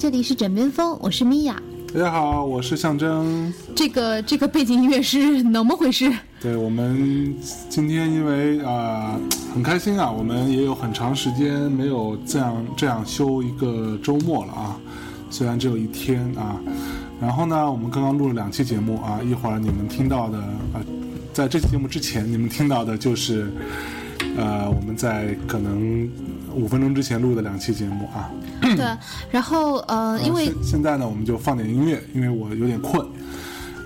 好，这里是枕边风，我是米娅。大家好，我是象征。这个这个背景音乐是怎么回事？对我们今天因为啊、很开心啊，我们也有很长时间没有这样这样休一个周末了啊，虽然只有一天啊。然后呢，我们刚刚录了两期节目啊，一会儿你们听到的啊，在这期节目之前你们听到的就是呃我们在可能五分钟之前录的两期节目啊。对，然后呃，因为现现在呢，我们就放点音乐，因为我有点困，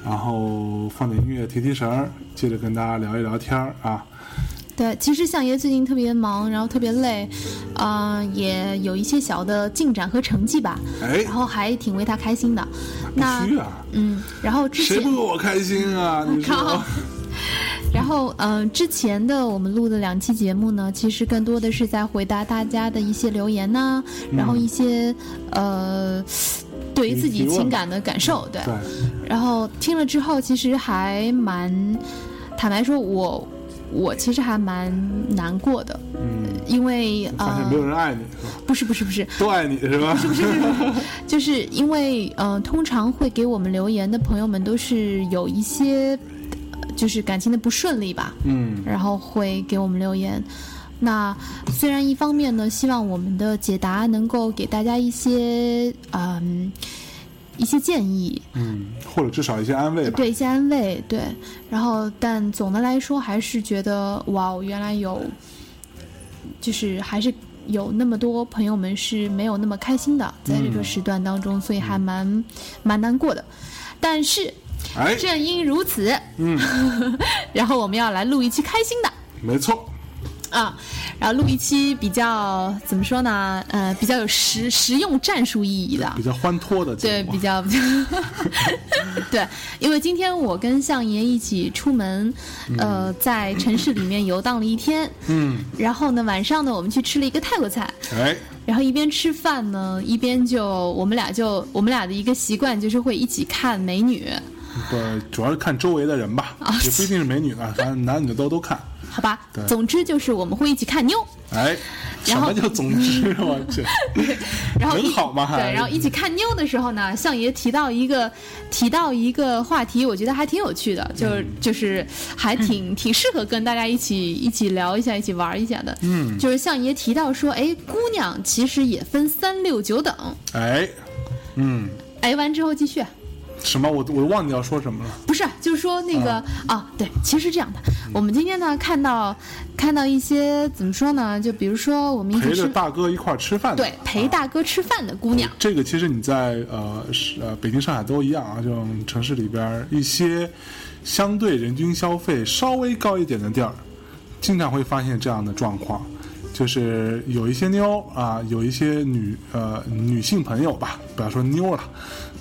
然后放点音乐提提神儿，接着跟大家聊一聊天儿啊。对，其实相爷最近特别忙，然后特别累，啊、也有一些小的进展和成绩吧，哎然，后还挺为他开心的。那必须啊，嗯，然后之前谁不为我开心啊？你靠说？然后，嗯、之前的我们录的两期节目呢，其实更多的是在回答大家的一些留言呐、然后一些呃，对于自己情感的感受，对。对，然后听了之后，其实还蛮，坦白说我，我其实还蛮难过的，嗯，因为呃发现没，有人爱你？不是不是不是，都爱你是吧？不是不是不是，就是因为呃，通常会给我们留言的朋友们都是有一些，呃就是感情的不顺利吧，嗯，然后会给我们留言。那虽然一方面呢，希望我们的解答能够给大家一些嗯、一些建议，嗯，或者至少一些安慰吧。对一些安慰，对。然后，但总的来说，还是觉得哇，哦，原来有，就是还是有那么多朋友们是没有那么开心的，在这个嗯时段当中，所以还蛮蛮难过的。但是哎，正因如此，嗯，然后我们要来录一期开心的。没错，啊，然后录一期比较怎么说呢？呃，比较有实实用战术意义的。比，较欢脱的对，比较比较，对，因为今天我跟相爷一起出门，呃，在城市里面游荡了一天，嗯，然后呢，晚上呢，我们去吃了一个泰国菜，哎，然后一边吃饭呢，一边就我们俩就我们俩的一个习惯就是会一起看美女，不，主要是看周围的人吧，啊也不一定是美女啊，反正男女都都看。好吧？总之就是我们会一起看妞，哎，什么叫总之？我去，然后一很好嘛对，然后一起看妞的时候呢，相爷提到一个提到一个话题，我觉得还挺有趣的，就是、嗯就是还挺 挺适合跟大家一起一起聊一下，一起玩一下的。嗯，就是相爷提到说，哎，姑娘其实也分三六九等。哎，嗯，哎，完之后继续，什么？我我忘记要说什么了。不是，就是说那个啊对，其实这样的，我们今天呢看到看到一些怎么说呢？就比如说我们一起陪着，大哥一块儿吃饭的，对，陪啊大哥吃饭的姑娘。这个其实你在呃是呃北京、上海都一样啊，这种城市里边一些相对人均消费稍微高一点的地儿，经常会发现这样的状况，就是有一些妞啊，有一些女呃女性朋友吧，不要说妞了，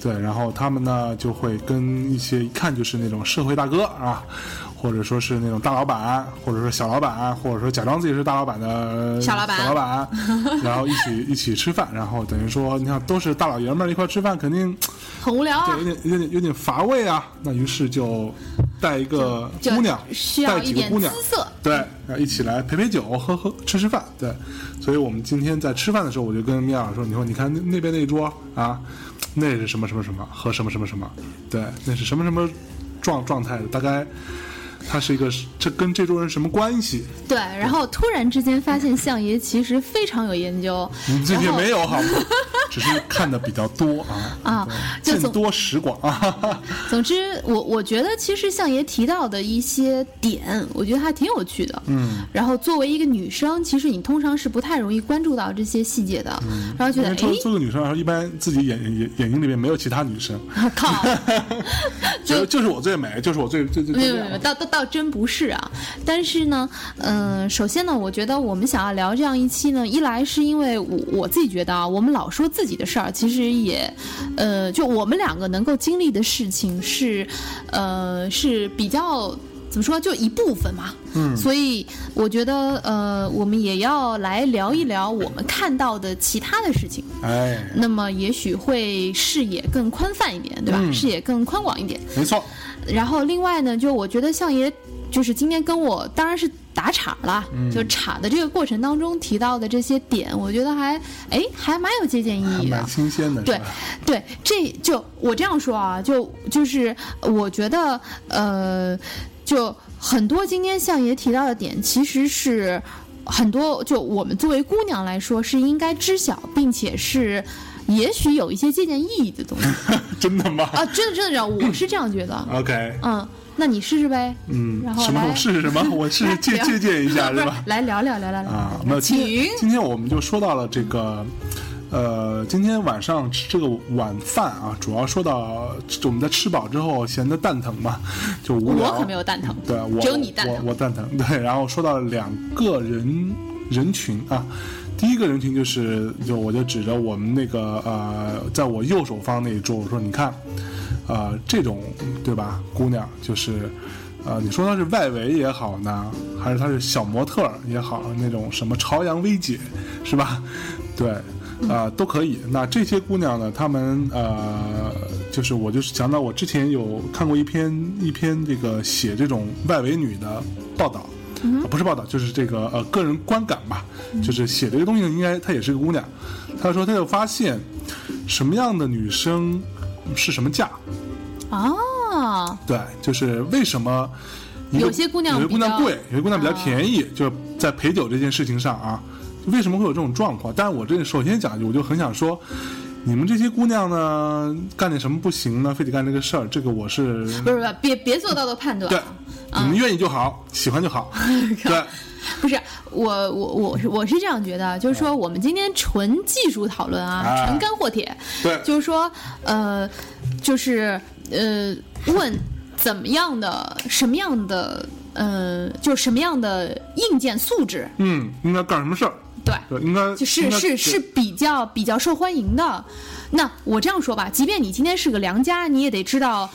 对，然后他们呢就会跟一些一看就是那种社会大哥啊。或者说是那种大老板，或者说小老板，或者说假装自己是大老板的小老板小老板，然后一起一起吃饭，然后等于说，你看都是大老爷们儿一块儿吃饭，肯定很无聊啊对有，点有点有点乏味啊。那于是就带一个姑娘，带几个姑娘。对，然后一起来陪陪酒，喝喝吃吃饭，对。所以我们今天在吃饭的时候，我就跟米娅说：“你说，你看那那边那一桌啊，那是什么什么什么，和什么什么什么，对，那是什么什么状状态的，大概他是一个这跟这桌人什么关系？对，然后突然之间发现相爷其实非常有研究，你也没有好吗？只是看的比较多啊啊就见多识广啊。总之，我我觉得其实相爷提到的一些点，我觉得还挺有趣的。嗯，然后作为一个女生，其实你通常是不太容易关注到这些细节的，嗯然后觉得哎因为做，个女生来说，一般自己眼眼眼睛里面没有其他女生，靠，就就是我最美，就是我最最最没有没有没有，倒真不是啊。但是呢，嗯、首先呢，我觉得我们想要聊这样一期呢，一来是因为我我自己觉得啊，我们老说自己的事儿，其实也，呃，就我们两个能够经历的事情是，呃，是比较。怎么说，就一部分嘛。嗯，所以我觉得呃，我们也要来聊一聊我们看到的其他的事情。哎，那么也许会视野更宽泛一点，对吧？嗯视野更宽广一点。没错，然后另外呢，就我觉得相爷就是今天跟我当然是打岔了，嗯就岔的这个过程当中提到的这些点，我觉得还哎还蛮有借鉴意义的蛮。新鲜的，对？对，这就我这样说啊，就就是我觉得呃，就很多今天相爷提到的点，其实是很多就我们作为姑娘来说是应该知晓，并且是也许有一些借鉴意义的东西 真的吗啊，真的真的这样，我是这样觉得。？OK，嗯，那你试试呗。嗯然，后什么？来我试试什么？我试试借借鉴一下，是吧？来聊聊聊聊聊啊，没有，请今天我们就说到了这个，呃，今天晚上吃这个晚饭啊，主要说到我们在吃饱之后闲得蛋疼嘛，就无聊。我可没有蛋疼，对，我只有你蛋疼我我蛋疼。对，然后说到了两个人人群啊，第一个人群就是，就我就指着我们那个呃，在我右手方那一桌，我说你看，呃，这种对吧，姑娘就是。呃，你说她是外围也好呢，还是她是小模特也好，那种什么朝阳薇姐，是吧？对，啊、都可以。那这些姑娘呢，她们呃，就是我就是想到我之前有看过一篇一篇这个写这种外围女的报道，啊不是报道，就是这个呃个人观感吧，就是写这个东西呢，应该她也是个姑娘。她说她就发现什么样的女生是什么价，啊，对，就是为什么有些姑娘有些姑娘贵，有些姑娘比较便宜，就在陪酒这件事情上啊，为什么会有这种状况？但是我这首先讲，我就很想说，你们这些姑娘呢，干点什么不行呢？非得干这个事儿，这个我是不是不是，别别做道德判断。对啊，，你们愿意就好，喜欢就好，对，不是我我我是我是这样觉得，就是说我们今天纯技术讨论啊，啊。纯干货帖，对。就是说呃，就是呃，问怎么样的什么样的呃，就什么样的硬件素质，嗯，应该干什么事儿？对。对，应该就是是是比较比较受欢迎的。那我这样说吧，即便你今天是个良家，你也得知道，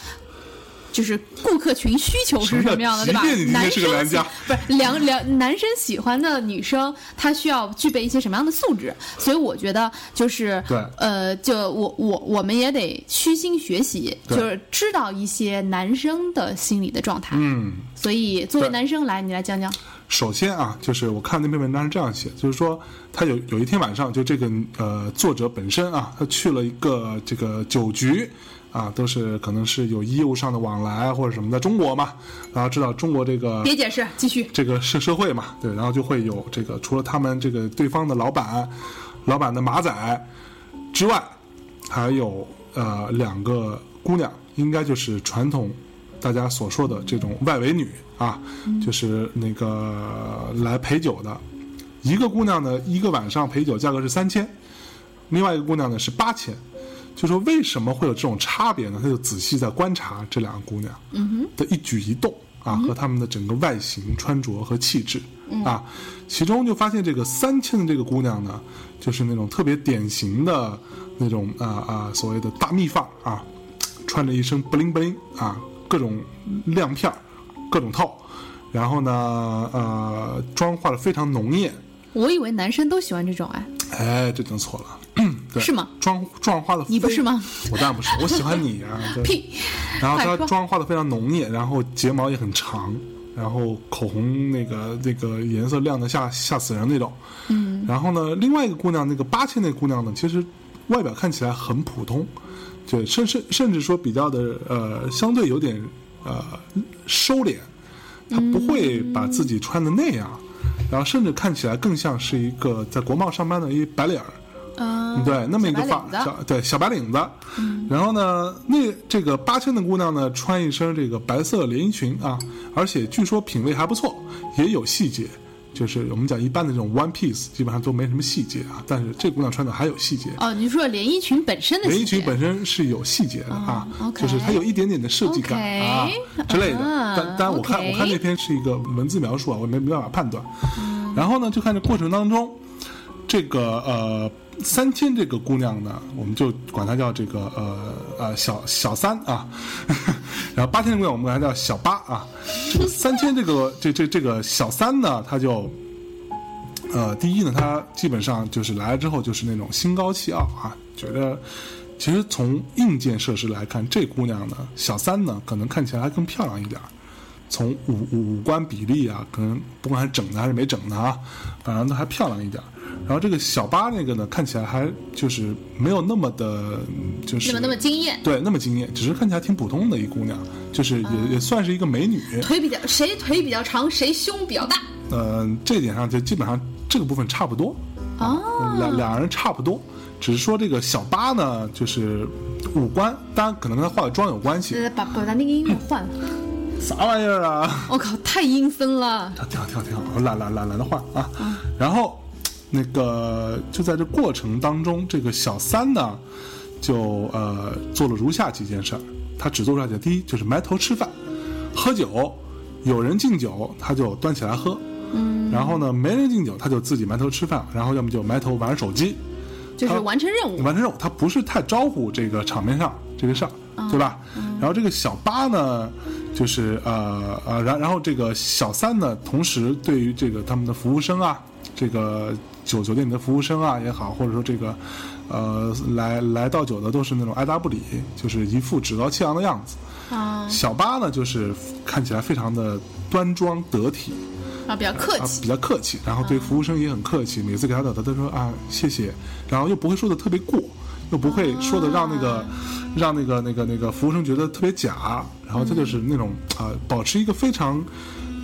就是顾客群需求是什么样的，对吧男生是个良家不是良良男生喜欢的女生，她需要具备一些什么样的素质？所以我觉得就是对呃，就我我我们也得虚心学习，就是知道一些男生的心理的状态。嗯。所以作为男生来，你来讲讲。首先啊，就是我看那篇文章是这样写，就是说他有有一天晚上，就这个呃作者本身啊，他去了一个这个酒局啊，都是可能是有业务上的往来或者什么的，中国嘛，然后知道中国这个别解释，继续。这个社社会嘛，对，然后就会有这个除了他们这个对方的老板、老板的马仔之外，还有呃两个姑娘，应该就是传统大家所说的这种外围女啊，就是那个来陪酒的。一个姑娘呢，一个晚上陪酒价格是三千，另外一个姑娘呢是八千。就说为什么会有这种差别呢？他就仔细在观察这两个姑娘的一举一动啊，和她们的整个外形、穿着和气质啊，其中就发现这个三千的这个姑娘呢，就是那种特别典型的那种啊啊所谓的大蜜范儿啊，穿着一身不灵不灵啊，各种亮片儿，各种套，然后呢呃妆化的非常浓艳，我以为男生都喜欢这种哎，哎，这弄错了，对，是吗？妆妆化的你不是吗？我当然不是，我喜欢你啊！然后她妆化的非常浓艳，然后睫毛也很长，然后口红那个那个颜色亮的吓吓死人那种。嗯。然后呢，另外一个姑娘，那个八千那姑娘呢，其实外表看起来很普通，对，甚甚甚至说比较的呃，相对有点呃收敛，他不会把自己穿的那样，然后甚至看起来更像是一个在国贸上班的一白领儿。嗯，对，那么一个发小对小白领子，然后呢，那这个八千的姑娘呢，穿一身这个白色连衣裙啊，而且据说品味还不错，也有细节，就是我们讲一般的这种 one piece 基本上都没什么细节啊，但是这姑娘穿的还有细节。哦，你说连衣裙本身的连衣裙本身是有细节的啊，就是它有一点点的设计感啊之类的。啊但但我看我看那篇是一个文字描述啊，我没没办法判断。嗯然后呢，就看这过程当中，这个呃三千这个姑娘呢，我们就管她叫这个呃呃小小三啊，然后八千的姑娘我们管她叫小八啊。这个三千这个这这这个小三呢，她就呃第一呢，她基本上就是来了之后就是那种心高气傲啊，觉得其实从硬件设施来看，这姑娘呢小三呢可能看起来还更漂亮一点儿。从五五五官比例啊，可能不管是整的还是没整的啊，反正都还漂亮一点儿。然后这个小八那个呢，看起来还就是没有那么的，就是那么那么惊艳，对那么惊艳，只是看起来挺普通的一姑娘，就是也、也算是一个美女。腿比较谁腿比较长，谁胸比较大。呃，这一点上就基本上这个部分差不多，哦，两两人差不多，只是说这个小八呢，就是五官，当然可能跟她化的妆有关系。呃，把把咱那个音乐换了。啥玩意儿啊？我靠，太阴森了。挺好，挺好，挺好，我懒懒懒懒得换啊。然后，那个就在这过程当中，这个小三呢，就呃做了如下几件事儿。他只做出来的第一就是埋头吃饭，喝酒，有人敬酒他就端起来喝，嗯，然后呢没人敬酒他就自己埋头吃饭，然后要么就埋头玩手机，就是完成任务。完成任务，他不是太招呼这个场面上这个事儿，对吧？然后这个小八呢，就是呃呃，然然后这个小三呢，同时对于这个他们的服务生啊，这个酒酒店里的服务生啊也好，或者说这个呃来来倒酒的都是那种爱答不理，就是一副趾高气扬的样子。啊。小八呢，就是看起来非常的端庄得体，啊，比较客啊，气。比较客气，然后对服务生也很客气，每次给他倒，他都说啊谢谢，然后又不会说的特别过，又不会说的让那个、让那个那个那个服务生觉得特别假，然后他就是那种啊、保持一个非常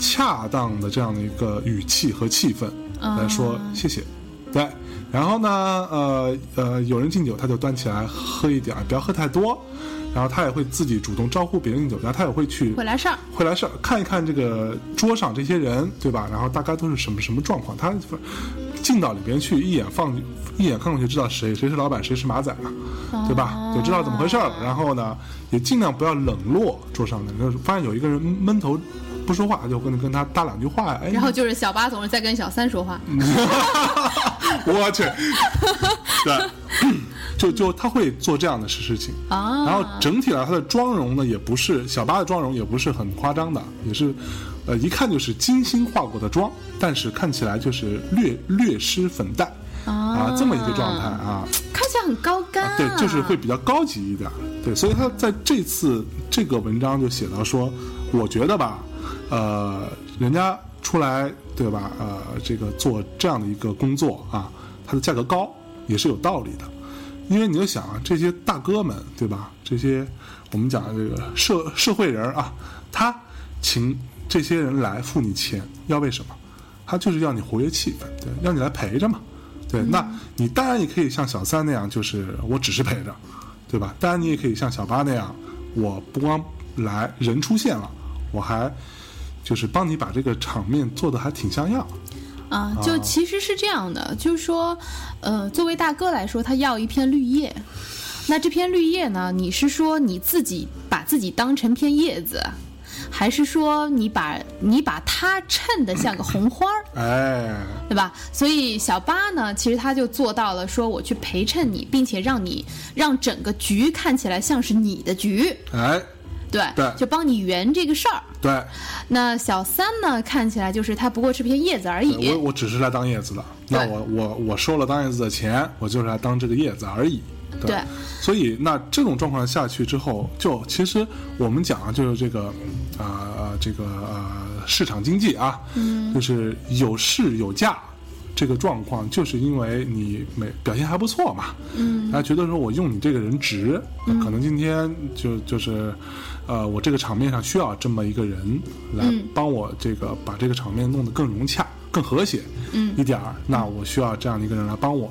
恰当的这样的一个语气和气氛来说谢谢，对，然后呢呃呃有人敬酒他就端起来喝一点儿，不要喝太多，然后他也会自己主动招呼别人敬酒，然后他也会去会来事儿，会来事儿，看一看这个桌上这些人，对吧？然后大概都是什么什么状况，他进到里边去，一眼放一眼看过去，知道谁谁是老板，谁是马仔了，对吧？就知道怎么回事儿了。然后呢，也尽量不要冷落桌上的，就是发现有一个人闷头不说话，就跟跟他搭两句话呀。哎，然后就是小八总是在跟小三说话。我去，对，就就他会做这样的事事情。啊，然后整体来，他的妆容呢，也不是小八的妆容，也不是很夸张的，也是，呃，一看就是精心化过的妆，但是看起来就是略略施粉黛啊，这么一个状态啊，看起来很高干、啊。对，就是会比较高级一点，对，所以他在这次这个文章就写到说，我觉得吧，呃，人家出来对吧，呃，这个做这样的一个工作啊，它的价格高也是有道理的。因为你就想啊，这些大哥们，对吧？这些我们讲的这个社社会人啊，他请这些人来付你钱，要为什么？他就是要你活跃气氛，对，让你来陪着嘛，对。那你当然也可以像小三那样，就是我只是陪着，对吧？当然你也可以像小八那样，我不光来人出现了，我还就是帮你把这个场面做的还挺像样。啊，就其实是这样的，就是说，呃，作为大哥来说，他要一片绿叶。那这片绿叶呢？你是说你自己把自己当成片叶子，还是说你把你把它衬得像个红花儿，哎，对吧？所以小八呢，其实他就做到了，说我去陪衬你，并且让你让整个局看起来像是你的局，哎，对，对就帮你圆这个事儿。对，那小三呢，看起来就是他不过是片叶子而已。我我只是来当叶子的，那我我我收了当叶子的钱，我就是来当这个叶子而已。对，对所以那这种状况下去之后，就其实我们讲啊，就是这个啊、呃、这个呃市场经济啊，嗯，就是有市有价。这个状况就是因为你没表现还不错嘛，嗯，大家觉得说我用你这个人值，那可能今天就就是，呃，我这个场面上需要这么一个人来帮我这个把这个场面弄得更融洽、更和谐，嗯，一点儿，那我需要这样的一个人来帮我，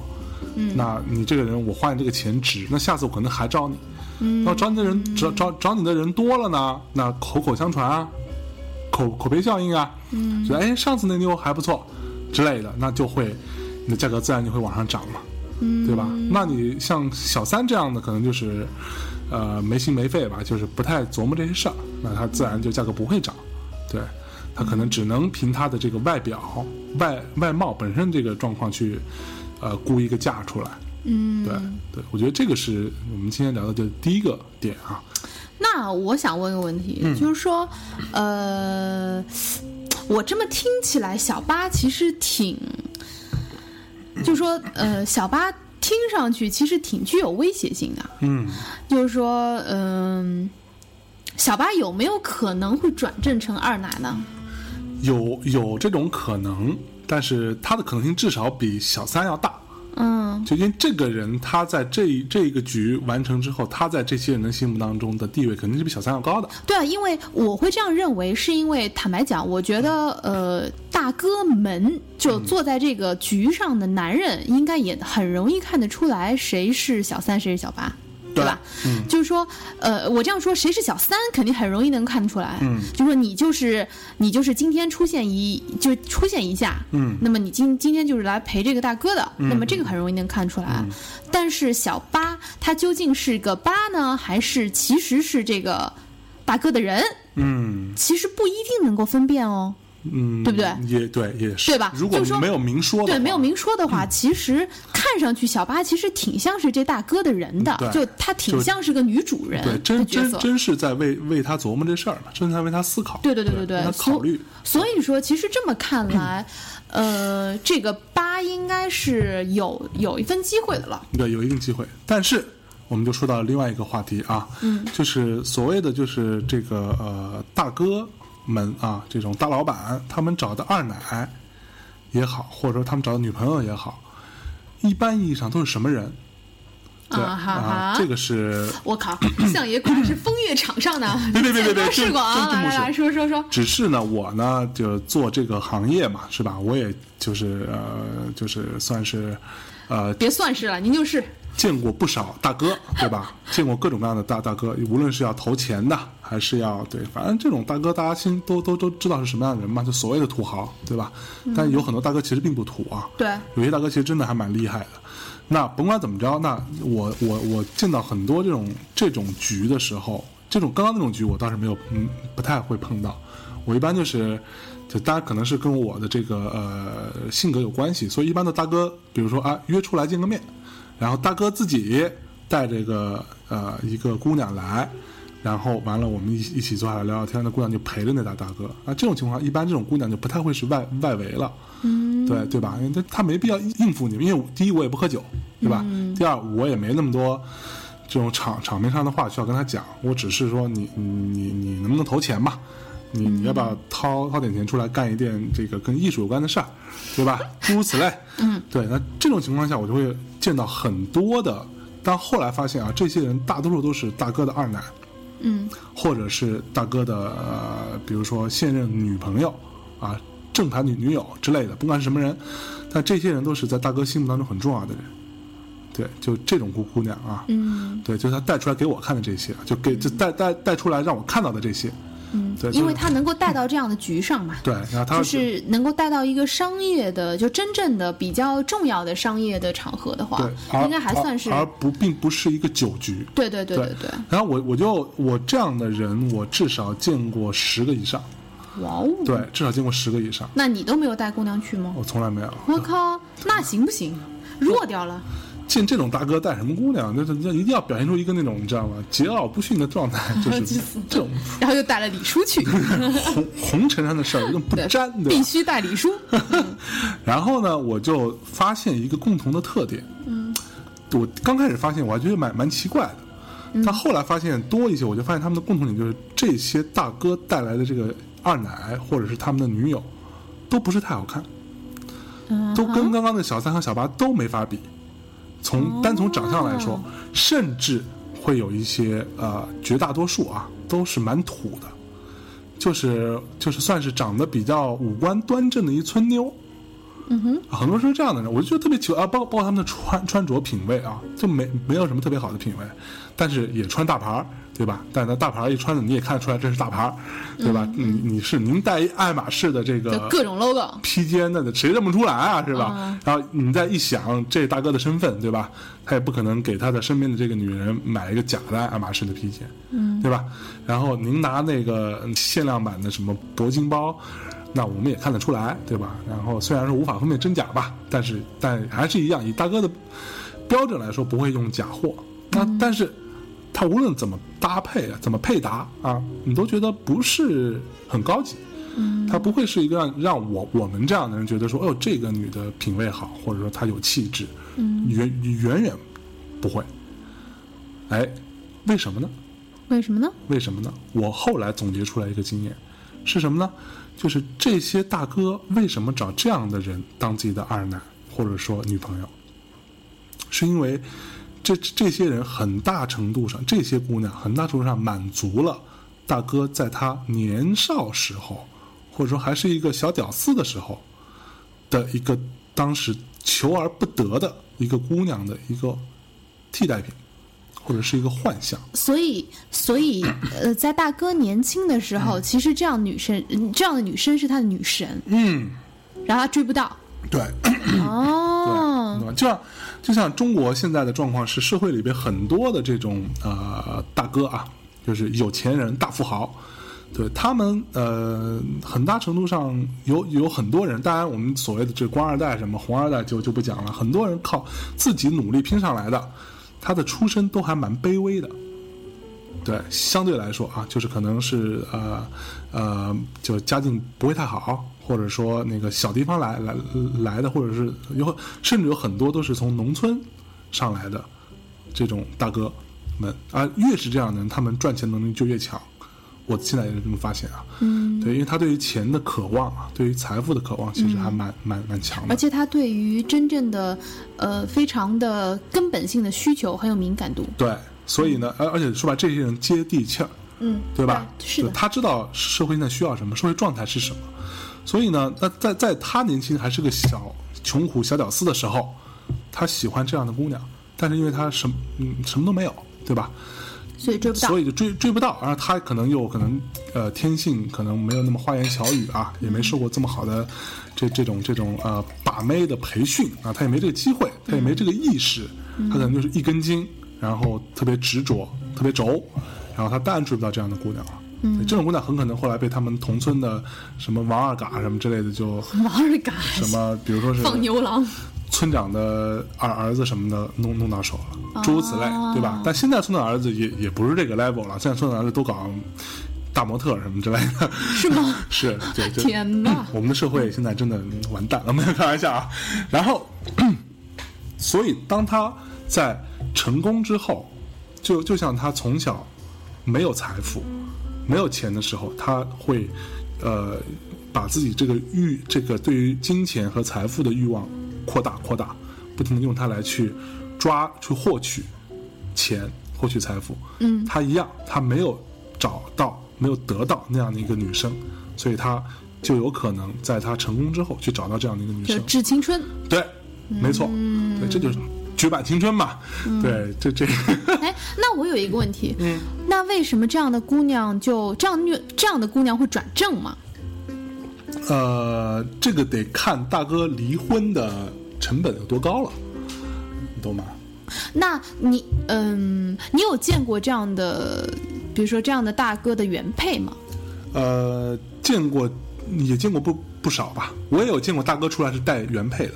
嗯，那你这个人我花你这个钱值，那下次我可能还找你，嗯，然后找你的人找找找你的人多了呢，那口口相传啊，口口碑效应啊，嗯，觉得哎上次那妞还不错之类的，那就会你的价格自然就会往上涨嘛，嗯，对吧？那你像小三这样的，可能就是呃没心没肺吧，就是不太琢磨这些事儿，那它自然就价格不会涨，对。他可能只能凭他的这个外表、外外貌本身这个状况去，呃，估一个价出来，嗯，对对，我觉得这个是我们今天聊的就第一个点啊。那我想问个问题，嗯就是说，呃，我这么听起来，小八其实挺，就是说，呃，小八听上去其实挺具有威胁性的。嗯，就是说，嗯、小八有没有可能会转正成二奶呢？有有这种可能，但是它的可能性至少比小三要大。嗯就因为这个人他在这一这一个局完成之后，他在这些人的心目当中的地位肯定是比小三要高的。对啊，因为我会这样认为，是因为坦白讲，我觉得呃，大哥们就坐在这个局上的男人，应该也很容易看得出来谁是小三，谁是小八。对吧？嗯，就是说，呃，我这样说，谁是小三，肯定很容易能看得出来。嗯，就说你就是你就是今天出现一就出现一下，嗯那么你今今天就是来陪这个大哥的，那么这个很容易能看出来。但是小八他究竟是个八呢，还是其实是这个大哥的人？嗯其实不一定能够分辨哦。嗯，对不对也对，也是，对吧如果说没有明说的话，对，没有明说的话，其实看上去小八其实挺像是这大哥的人的，就他挺像是个女主人对，真真。真是在为为他琢磨这事儿呢，真在为他思考，对对对对对考虑。所以说，其实这么看来，呃，这个八应该是有有一份机会的了。对，有一定机会。但是我们就说到另外一个话题啊，嗯，就是所谓的就是这个呃大哥们啊，这种大老板，他们找的二奶也好，或者说他们找的女朋友也好，一般意义上都是什么人？对啊哈啊，这个是我靠，相爷果然是风月场上的，别别别别别见多识广啊！真真真不是来来来说说说。只是呢，我呢就做这个行业嘛，是吧？我也就是呃，就是算是呃别算是了，您就是见过不少大哥，对吧？见过各种各样的大大哥，无论是要投钱的，还是要对，反正这种大哥大家心都都都知道是什么样的人嘛，就所谓的土豪，对吧？但有很多大哥其实并不土啊，对，有些大哥其实真的还蛮厉害的。那甭管怎么着，那我我我见到很多这种这种局的时候，这种刚刚那种局我倒是没有，嗯，不太会碰到。我一般就是，就当然可能是跟我的这个呃性格有关系，所以一般的大哥，比如说啊约出来见个面，然后大哥自己带这个呃一个姑娘来，然后完了我们一一起坐下来聊聊天，那姑娘就陪着那大大哥。啊，这种情况一般这种姑娘就不太会是外外围了。嗯，对对吧？因为他他没必要应付你们，因为第一我也不喝酒，对吧？嗯第二我也没那么多这种场场面上的话需要跟他讲，我只是说你你你你能不能投钱吧？你你要不要掏掏点钱出来干一件这个跟艺术有关的事儿，对吧？诸如此类。嗯，对。那这种情况下，我就会见到很多的，但后来发现啊，这些人大多数都是大哥的二奶，嗯或者是大哥的呃，比如说现任女朋友啊、正牌女女友之类的，不管是什么人，但这些人都是在大哥心目当中很重要的人。对，就这种姑姑娘啊，嗯对，就是他带出来给我看的这些，就给就带带带出来让我看到的这些，嗯对，因为就是他能够带到这样的局上嘛。对，然后他就是能够带到一个商业的，就真正的比较重要的商业的场合的话对，，应该还算是而而不并不是一个酒局。对对对对对对，然后我我就我这样的人，我至少见过十个以上，哇哦！对，至少见过十个以上，那你都没有带姑娘去吗？我从来没有。我靠，那行不行？弱掉了。见这种大哥带什么姑娘，那那那一定要表现出一个那种你知道吗？桀骜不驯的状态，就是这种然后又带了李叔去，红红尘上的事儿，那不对沾，对吧？必须带李叔。然后呢，我就发现一个共同的特点。嗯，我刚开始发现，我还觉得蛮蛮奇怪的。但后来发现多一些，我就发现他们的共同点就是这些大哥带来的这个二奶或者是他们的女友，都不是太好看，嗯都跟刚刚的小三和小八都没法比。从单从长相来说，哦甚至会有一些呃，绝大多数啊都是蛮土的，就是就是算是长得比较五官端正的一村妞。嗯哼，很多是这样的人，我就觉得特别奇怪啊，包包括他们的穿穿着品味啊，就没没有什么特别好的品味，但是也穿大牌儿，对吧？但那大牌一穿的，你也看得出来这是大牌，对吧？你你是您带一爱马仕的这个各种 logo。披肩，那谁认不出来啊，是吧？嗯然后你再一想这大哥的身份，对吧？他也不可能给他的身边的这个女人买一个假的爱马仕的披肩，嗯，对吧？然后您拿那个限量版的什么铂金包，那我们也看得出来，对吧？然后虽然说无法分辨真假吧，但是但还是一样，以大哥的标准来说不会用假货。那但是，它无论怎么搭配啊，怎么配搭啊，你都觉得不是很高级。嗯，它不会是一个让让我我们这样的人觉得说，哦，这个女的品味好，或者说她有气质。嗯，远远远不会。哎，为什么呢？为什么呢？为什么呢？我后来总结出来一个经验，是什么呢？就是这些大哥为什么找这样的人当自己的二奶或者说女朋友，是因为这这些人很大程度上，这些姑娘很大程度上满足了大哥在他年少时候，或者说还是一个小屌丝的时候的一个当时求而不得的一个姑娘的一个替代品，或者是一个幻象。所以，所以，呃，在大哥年轻的时候，其实这样女生，嗯这样的女生是他的女神，嗯，然后他追不到。对。哦？就像就像中国现在的状况是，社会里边很多的这种呃大哥啊，就是有钱人、大富豪，对他们呃很大程度上有有很多人，当然我们所谓的这官二代什么红二代就就不讲了，很多人靠自己努力拼上来的，他的出身都还蛮卑微的。对，相对来说啊，就是可能是呃呃，就家境不会太好，或者说那个小地方来来来的，或者是有甚至有很多都是从农村上来的这种大哥们啊，越是这样的人，他们赚钱能力就越强。我现在也是这么发现啊，嗯，对，因为他对于钱的渴望啊，对于财富的渴望，其实还蛮、蛮蛮强的。而且他对于真正的，呃，非常的根本性的需求很有敏感度。对，所以呢，而而且说白，这些人接地气儿，嗯，对吧？是的，他知道社会现在需要什么，社会状态是什么，所以呢，那在在他年轻还是个小穷苦小屌丝的时候，他喜欢这样的姑娘，但是因为他什么嗯什么都没有，对吧？所以追不到所。以就追追不到，然后他可能又可能呃天性可能没有那么花言巧语啊，也没受过这么好的这这种这种呃把妹的培训啊，他也没这个机会，他也没这个意识，他可能就是一根筋，然后特别执着，特别轴，然后他当然追不到这样的姑娘了。嗯，这种姑娘很可能后来被他们同村的什么王二嘎什么之类的就王二嘎什么，比如说是放牛郎，村长的儿儿子什么的弄弄到手了，诸如此类，对吧？但现在村长儿子也也不是这个 level 了，现在村长儿子都搞大模特什么之类的，是吗？是，对，对天哪！我们的社会现在真的完蛋了，没有开玩笑啊。然后，所以当他在成功之后，就就像他从小没有财富、没有钱的时候，他会呃把自己这个欲、这个对于金钱和财富的欲望扩大、扩大，不停的用它来去抓、去获取钱、获取财富。嗯，他一样，他没有找到、没有得到那样的一个女生，所以他就有可能在他成功之后去找到这样的一个女就生。致青春。对，没错，对，这就是绝版青春嘛。对，这这哎，那我有一个问题，嗯，那为什么这样的姑娘就这样虐这样的姑娘会转正吗？呃，这个得看大哥离婚的成本有多高了，你懂吗？那你嗯，你有见过这样的，比如说这样的大哥的原配吗？呃，见过，也见过不不少吧。我也有见过大哥出来是带原配的，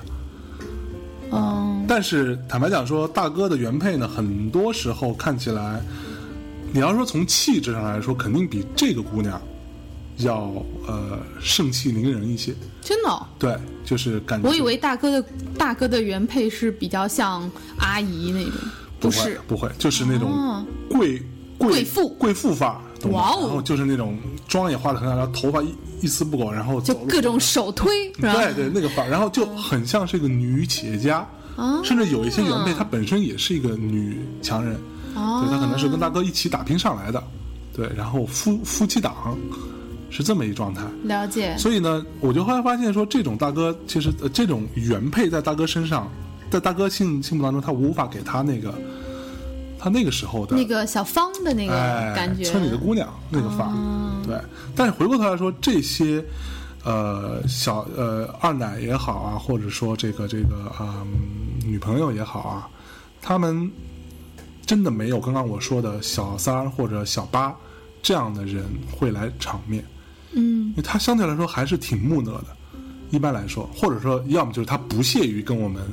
嗯，但是坦白讲说，大哥的原配呢，很多时候看起来，你要说从气质上来说，肯定比这个姑娘要呃盛气凌人一些。真的哦、对，就是感觉。我以为大哥的大哥的原配是比较像阿姨那种，不是，不会，就是那种哦。贵贵贵妇。贵妇范哇哦。然后就是那种妆也化的很好，然后头发一一丝不苟，然后就各种手推，对对那个范儿，然后就很像是一个女企业家，啊甚至有一些原配她本身也是一个女强人，哦对她可能是跟大哥一起打拼上来的，对，然后夫夫妻档是这么一状态。了解。所以呢，我就后来发现说，这种大哥其实、呃、这种原配在大哥身上，在大哥心心目当中，他无法给他那个他那个时候的那个小芳的那个哎感觉，村里的姑娘那个范儿，哦对。但是回过头来说，这些呃小呃二奶也好啊，或者说这个这个啊、女朋友也好啊，他们真的没有刚刚我说的小三儿或者小八这样的人会来场面。嗯因为他相对来说还是挺木讷的，一般来说，或者说要么就是他不屑于跟我们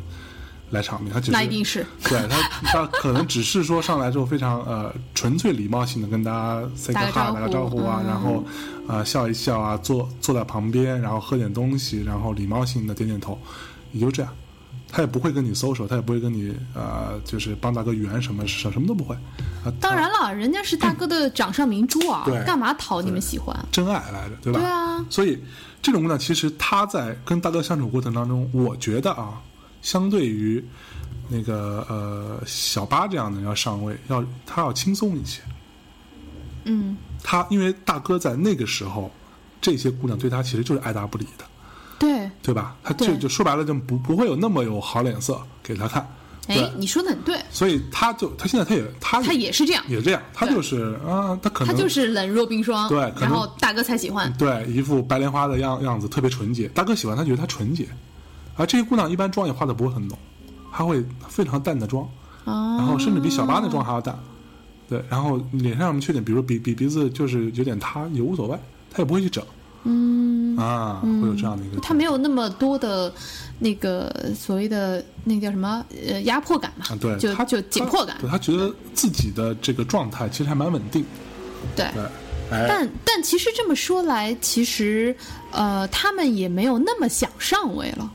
来场面，他只是那一定是对他他可能只是说上来之后非常呃纯粹礼貌性的跟大家 say 个打个 hi 招呼打个招呼啊，嗯然后呃笑一笑啊，坐坐在旁边，然后喝点东西，然后礼貌性的点点头，也就这样。他也不会跟你 social，他也不会跟你呃，就是帮大哥圆什么什什么都不会。啊，当然了，人家是大哥的掌上明珠啊对，干嘛讨你们喜欢？真爱来着，对吧？对啊，所以这种姑娘，其实她在跟大哥相处过程当中，我觉得啊，相对于那个呃小八这样的要上位，要他要轻松一些。嗯，他因为大哥在那个时候，这些姑娘对他其实就是爱答不理的，对。对吧？他就就说白了，就不不会有那么有好脸色给他看。哎，你说的很对，所以他就他现在他也他他也是这样，也这样，他就是啊，他可能他能就是冷若冰霜，对然后大哥才喜欢。对，一副白莲花的样样子，特别纯洁。大哥喜欢他，觉得他纯洁。而这些姑娘一般妆也化的不会很浓，她会非常淡的妆，哦，然后甚至比小八那妆还要淡。对，然后脸上有什么缺点，比如鼻鼻鼻子就是有点塌，也无所谓，她也不会去整。嗯，啊，会有这样的一个。她没有那么多的那个所谓的那个叫什么呃压迫感嘛啊，，对，她就就紧迫感她，觉得自己的这个状态其实还蛮稳定。对。对，哎，但但其实这么说来，其实呃，他们也没有那么想上位了。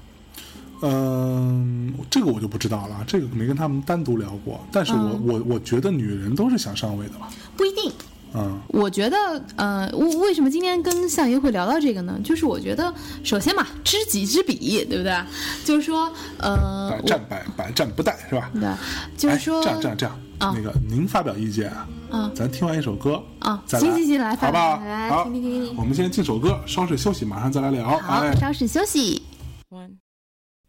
嗯，这个我就不知道了，这个没跟他们单独聊过。但是我、嗯我我觉得女人都是想上位的吧，不一定，嗯我觉得，呃，为为什么今天跟相爷会聊到这个呢？就是我觉得，首先嘛，知己知彼，对不对？就是说，呃百，战百百战不殆是吧？对，就是说，哎、这样这样这样，啊那个您发表意见啊，嗯咱听完一首歌啊再来行行行来好不好？来听听听听我们先进首歌，稍事休息，马上再来聊。好，哎，稍事休息。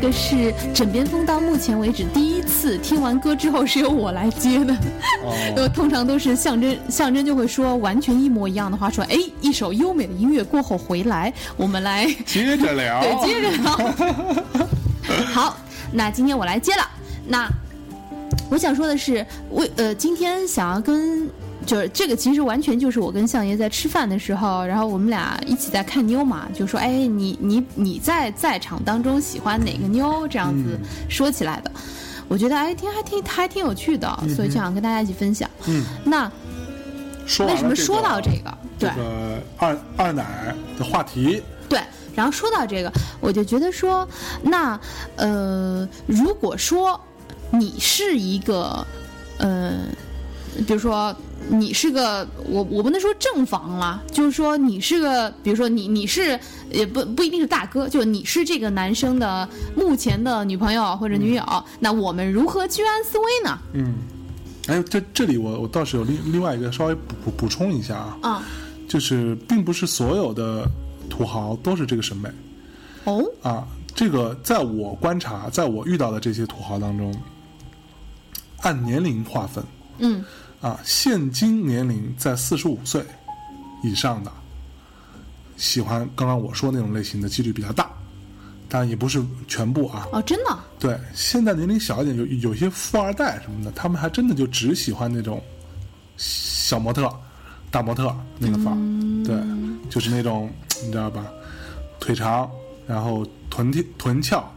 这个是枕边风到目前为止第一次听完歌之后是由我来接的。哦，就 通常都是象征，象征就会说完全一模一样的话，说哎，一首优美的音乐过后回来，我们来 接着聊。对，接着聊。好，那今天我来接了。那我想说的是，为呃，今天想要跟就是这个，其实完全就是我跟相爷在吃饭的时候，然后我们俩一起在看妞嘛，就说哎，你你你在在场当中喜欢哪个妞？这样子说起来的，我觉得哎，挺还挺还挺有趣的，所以就想跟大家一起分享。嗯，那为什么说到这个？对这，个二二奶的话题，对，然后说到这个，我就觉得说，那呃，如果说你是一个，呃，比如说你是个，我我不能说正房了，就是说你是个，比如说你你是也不不一定是大哥，就你是这个男生的目前的女朋友或者女友，那我们如何居安思危呢？嗯，哎，这这里我我倒是有另另外一个稍微补补补充一下啊，啊、就是并不是所有的土豪都是这个审美。哦，啊。这个在我观察，在我遇到的这些土豪当中，按年龄划分嗯，啊，现今年龄在四十五岁以上的，喜欢刚刚我说那种类型的几率比较大，当然也不是全部啊。哦，真的，对，现在年龄小一点，有有些富二代什么的，他们还真的就只喜欢那种小模特、大模特那个范儿，对，就是那种你知道吧，腿长，然后臀臀翘，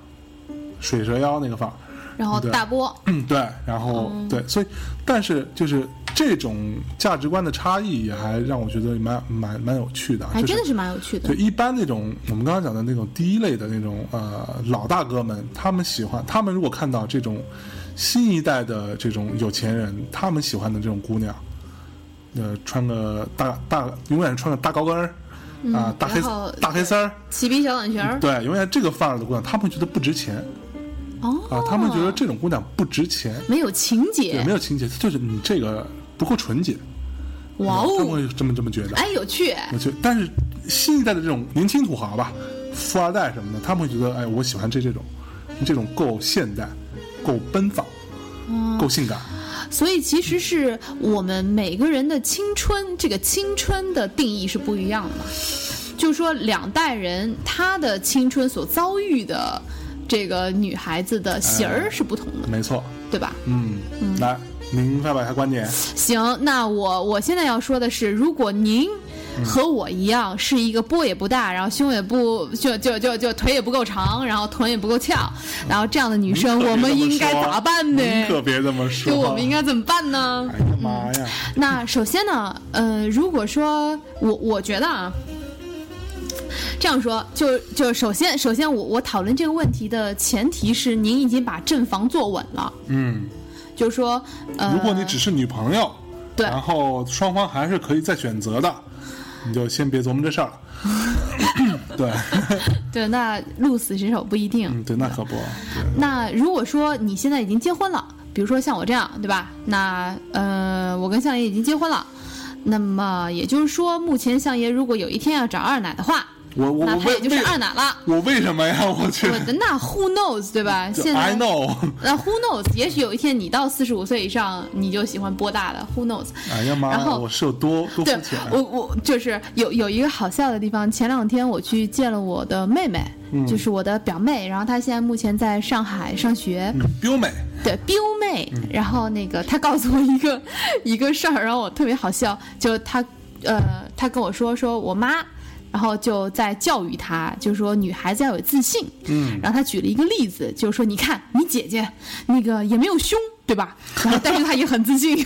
水蛇腰那个范儿，然后大波，嗯，对，然后、对，所以，但是就是这种价值观的差异，也还让我觉得蛮蛮蛮有趣的还真的是蛮有趣的。对，。一般那种我们刚刚讲的那种第一类的那种呃老大哥们，他们喜欢，他们如果看到这种新一代的这种有钱人，他们喜欢的这种姑娘，呃，穿个大大永远穿个大高跟儿啊、大黑大黑丝儿，齐鼻小短裙儿，对，永远这个范儿的姑娘，他们会觉得不值钱哦，啊，他们觉得这种姑娘不值钱，没有情对，节没，有情节，就是你这个不够纯洁，哇他们哦，会这么这么觉得。哎，有趣，我觉得，但是新一代的这种年轻土豪吧，富二代什么的，他们会觉得，哎，我喜欢这这种，这种够现代，够奔放，够性感。所以其实是我们每个人的青春，这个青春的定义是不一样的嘛。就是说，两代人他的青春所遭遇的这个女孩子的型儿是不同的，没错，对吧？嗯，嗯来，您发表一下观点。行，那我我现在要说的是，如果您和我一样是一个波也不大，然后胸也不就就就就腿也不够长，然后臀也不够翘，然后这样的女生，我们应该咋办呢？您可别这么说。就我们应该怎么办呢？哎呀妈呀！那首先呢，呃，如果说我我觉得啊，这样说，就就首先首先我我讨论这个问题的前提是您已经把正房坐稳了，嗯，就是说，呃，如果你只是女朋友，对然后双方还是可以再选择的，你就先别琢磨这事儿了。对，对，那鹿死谁手不一定。嗯，对，那可不。那如果说你现在已经结婚了，比如说像我这样，对吧？那呃，我跟相爷已经结婚了，那么也就是说，目前相爷如果有一天要找二奶的话，我我那他也就是二奶了。我为什么呀？我去我的那 who knows 对吧？现在，I know。那 who knows？也许有一天你到四十五岁以上，你就喜欢波大的 who knows？哎呀妈！然后我是有多多对肤浅。啊我我就是有有一个好笑的地方，前两天我去见了我的妹妹，嗯就是我的表妹，然后她现在目前在上海上学，嗯，标美。对表妹，然后那个她告诉我一个一个事儿，然后我特别好笑，就她呃她跟我说说我妈。然后就在教育她，就是说女孩子要有自信。嗯，然后她举了一个例子，就是说你看你姐姐那个也没有胸，对吧？然后但是她也很自信。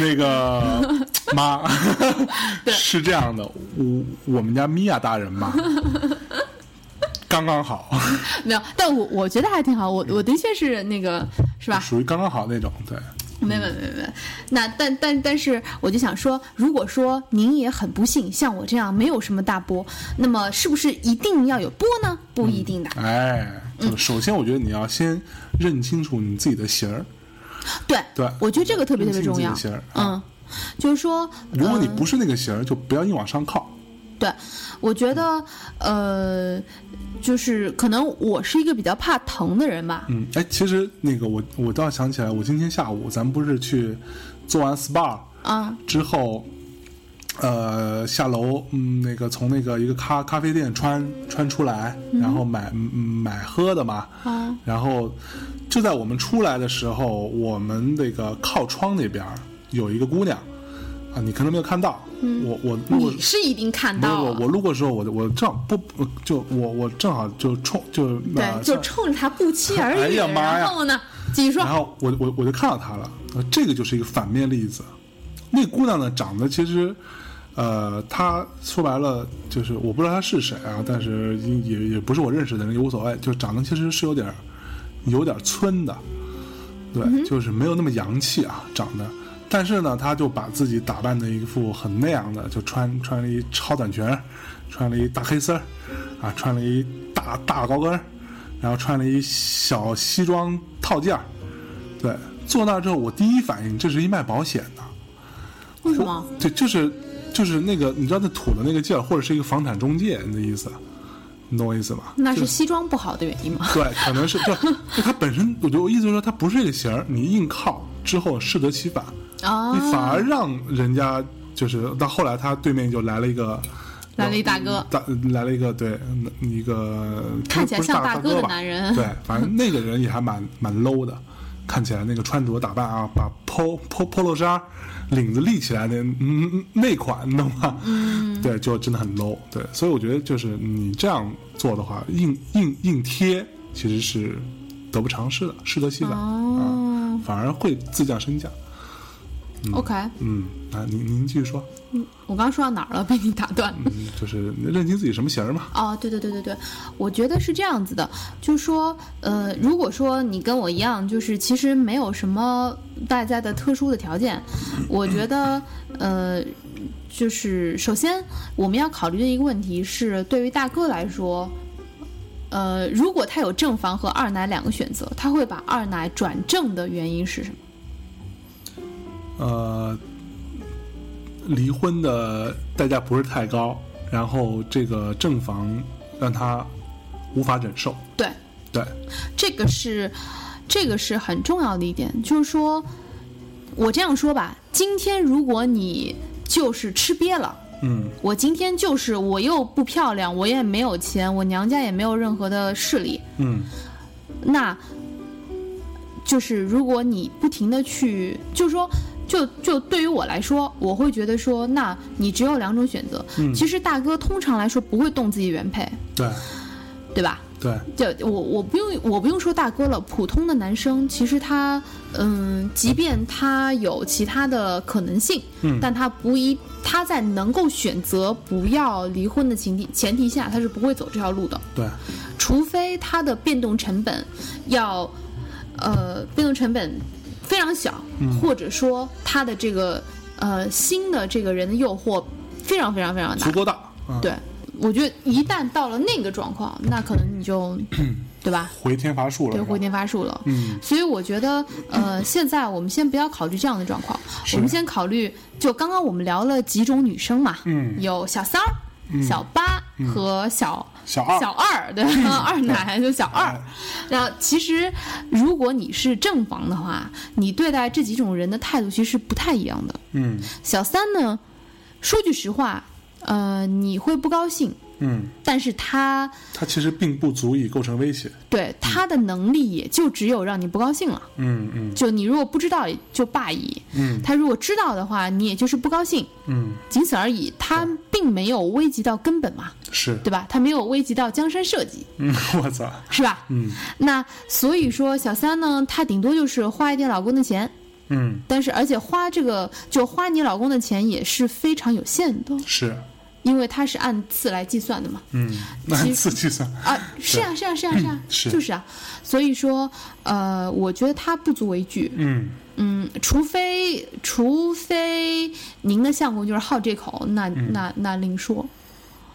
那个妈 是这样的，我我们家米娅大人嘛，刚刚好，没有，但我我觉得还挺好。我我的确是那个是吧？属于刚刚好那种。对，没没没没，那但但但是，我就想说，如果说您也很不幸，像我这样没有什么大波，那么是不是一定要有波呢？不一定的。哎，这个首先我觉得你要先认清楚你自己的型儿，对，对我觉得这个特别特别重要型儿。嗯啊，就是说，如果你呃不是那个型儿，就不要硬往上靠。对，我觉得，呃，就是可能我是一个比较怕疼的人吧。嗯，哎，其实那个我我倒想起来，我今天下午咱们不是去做完 SPA 啊，之后，呃，下楼，嗯，那个从那个一个咖咖啡店穿穿出来，然后买、嗯买喝的嘛，啊，然后就在我们出来的时候，我们那个靠窗那边有一个姑娘啊，你可能没有看到，我我你是一定看到，我我路过的时候，我我正好不不就我我正好就冲就对，就冲着他不期 而遇。哎呀妈呀然后呢，继续说然，后我我我就看到他了，呃这个就是一个反面例子。那姑娘呢，长得其实，呃，她说白了就是我不知道她是谁啊，但是也也也不是我认识的人，也无所谓，就长得其实是有点儿有点儿村的，对，就是没有那么洋气啊，长得。但是呢，他就把自己打扮的一副很那样的，就穿穿了一超短裙，穿了一大黑丝儿，啊，穿了一大大高跟儿，然后穿了一小西装套件儿，对，坐那儿之后，我第一反应这是一卖保险的，为什么？对，就是就是那个你知道那土的那个劲儿，或者是一个房产中介你的意思，你懂我意思吗？那是西装不好的原因吗？对，可能是就 就它本身，我觉得我意思就是说它不是这个型儿，你硬靠之后适得其反，啊，你反而让人家就是到后来他对面就来了一个。来了一大哥大来了一个对一个看起来像大哥的男人对，反正那个人也还蛮蛮 low 的，看起来那个穿着打扮啊，把 polo 衫领子立起来的嗯那款，你懂吗？嗯，对，就真的很 low。对，所以我觉得就是你这样做的话，硬硬硬贴其实是得不偿失的，适得其反、反而会自降身价。OK，嗯，啊，您您继续说，嗯我刚刚说到哪儿了？被你打断。嗯，就是认清自己什么型儿嘛。哦，对对对对对，我觉得是这样子的，就是说，呃，如果说你跟我一样，就是其实没有什么外在的特殊的条件，我觉得，呃，就是首先我们要考虑的一个问题是，对于大哥来说，呃，如果他有正房和二奶两个选择，他会把二奶转正的原因是什么？呃，离婚的代价不是太高，然后这个正房让他无法忍受。对，对，这个是，这个是很重要的一点，就是说，我这样说吧，今天如果你就是吃瘪了，嗯我今天就是我又不漂亮，我也没有钱，我娘家也没有任何的势力，嗯那，就是如果你不停的去，就是说。就就对于我来说，我会觉得说，那你只有两种选择。嗯。其实大哥通常来说不会动自己原配，对。对吧？对，就我我不用我不用说大哥了，普通的男生其实他嗯，即便他有其他的可能性，嗯。但他不一他在能够选择不要离婚的前提前提下，他是不会走这条路的，对，除非他的变动成本要呃变动成本非常小，或者说他的这个呃新的这个人的诱惑非常非常非常大足，够大。啊，对。我觉得一旦到了那个状况，那可能你就，对吧？回天乏术了。对，回天乏术了。嗯所以我觉得，呃，现在我们先不要考虑这样的状况，我们先考虑，就刚刚我们聊了几种女生嘛，嗯有小三儿、小八和小小二小二，对，二奶就小二哎。然后其实，如果你是正房的话，你对待这几种人的态度其实是不太一样的。嗯小三呢，说句实话，呃，你会不高兴，嗯，但是他他其实并不足以构成威胁。对他的能力也就只有让你不高兴了。嗯嗯就你如果不知道也就罢矣，嗯他如果知道的话，你也就是不高兴，嗯，仅此而已。他并没有危及到根本嘛，是。对吧？他没有危及到江山社稷，嗯，我操。是吧？嗯那所以说，小三呢，他顶多就是花一点老公的钱，嗯，但是而且花这个就花你老公的钱也是非常有限的，是。因为它是按次来计算的嘛。嗯，那其实次计算。啊，是啊，是啊，是啊，是啊，是就是啊。所以说，呃，我觉得它不足为惧。嗯嗯，除非除非您的相公就是好这口，那、那那另说。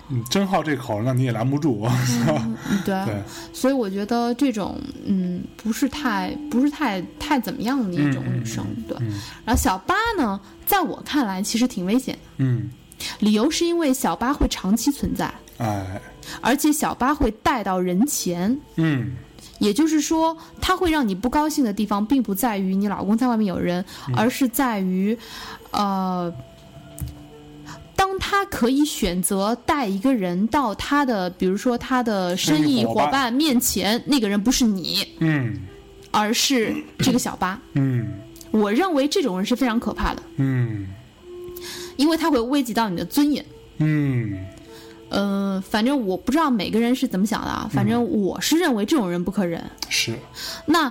嗯，真好这口，那你也拦不住。嗯 对，对，所以我觉得这种嗯不是太不是太太怎么样的一种女生，对。然后小八呢，在我看来其实挺危险的，嗯，理由是因为小八会长期存在，哎，而且小八会带到人前。嗯。也就是说，他会让你不高兴的地方，并不在于你老公在外面有人，而是在于，呃，当他可以选择带一个人到他的，比如说他的生意伙伴面前，那个人不是你，嗯。而是这个小八。嗯。我认为这种人是非常可怕的，嗯因为他会危及到你的尊严。嗯。呃、反正我不知道每个人是怎么想的啊，反正我是认为这种人不可忍。是，那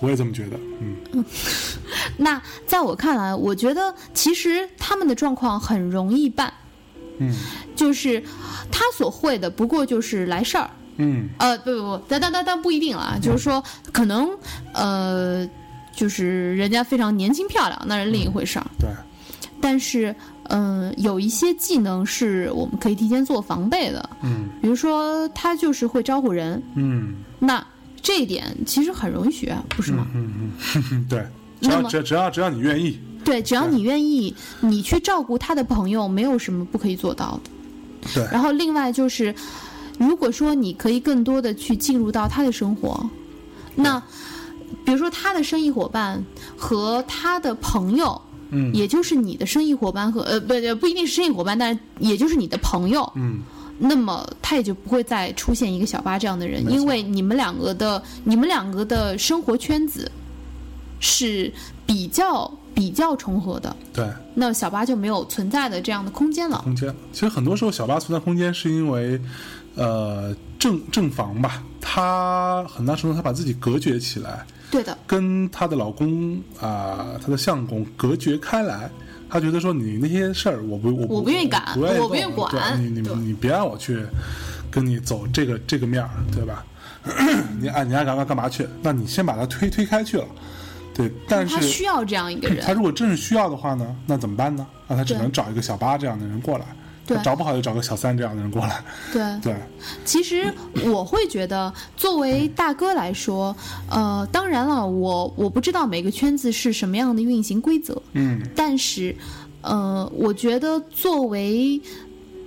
我也这么觉得。嗯。那在我看来，我觉得其实他们的状况很容易办，嗯。就是他所会的不过就是来事儿，嗯。呃，不不不，但但但但不一定啊，就是说可能呃，就是人家非常年轻漂亮，那是另一回事儿。对，但是嗯、有一些技能是我们可以提前做防备的，嗯。比如说他就是会招呼人，嗯。那这一点其实很容易学，不是吗？嗯嗯嗯，对，只要只只要只要你愿意，对，只要你愿意，你去照顾他的朋友，没有什么不可以做到的。对，然后另外就是，如果说你可以更多的去进入到他的生活，那比如说他的生意伙伴和他的朋友，嗯也就是你的生意伙伴和呃不不一定是生意伙伴，但是也就是你的朋友，嗯那么他也就不会再出现一个小八这样的人，因为你们两个的你们两个的生活圈子是比较比较重合的，对。那小八就没有存在的这样的空间了。空间。其实很多时候，小八存在空间是因为，呃，正正房吧，他很大程度他把自己隔绝起来，对的，跟她的老公啊、她的相公隔绝开来。她觉得说你那些事儿，我不我我不愿意干不愿意我不愿意管你你你别让我去跟你走这个这个面儿，对吧？你爱你爱干嘛干嘛去？那你先把他推推开去了，对。但是他需要这样一个人他。如果真是需要的话呢，那怎么办呢？那他只能找一个小八这样的人过来，对。找不好就找个小三这样的人过来。对，对，其实我会觉得，作为大哥来说，呃，当然了，我我不知道每个圈子是什么样的运行规则，嗯。但是，呃，我觉得作为，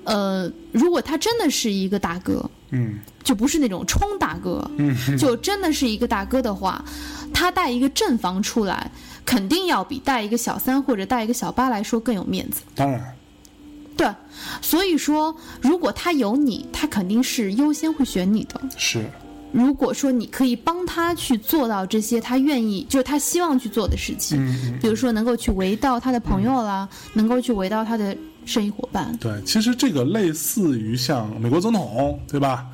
呃，如果他真的是一个大哥，嗯。就不是那种冲大哥，嗯，就真的是一个大哥的话，他带一个正房出来，肯定要比带一个小三或者带一个小八来说更有面子。当然，对，所以说，如果他有你，他肯定是优先会选你的。是如果说你可以帮他去做到这些他愿意，就是他希望去做的事情，嗯比如说能够去围到他的朋友啦，能够去围到他的生意伙伴。对。其实这个类似于像美国总统，对吧？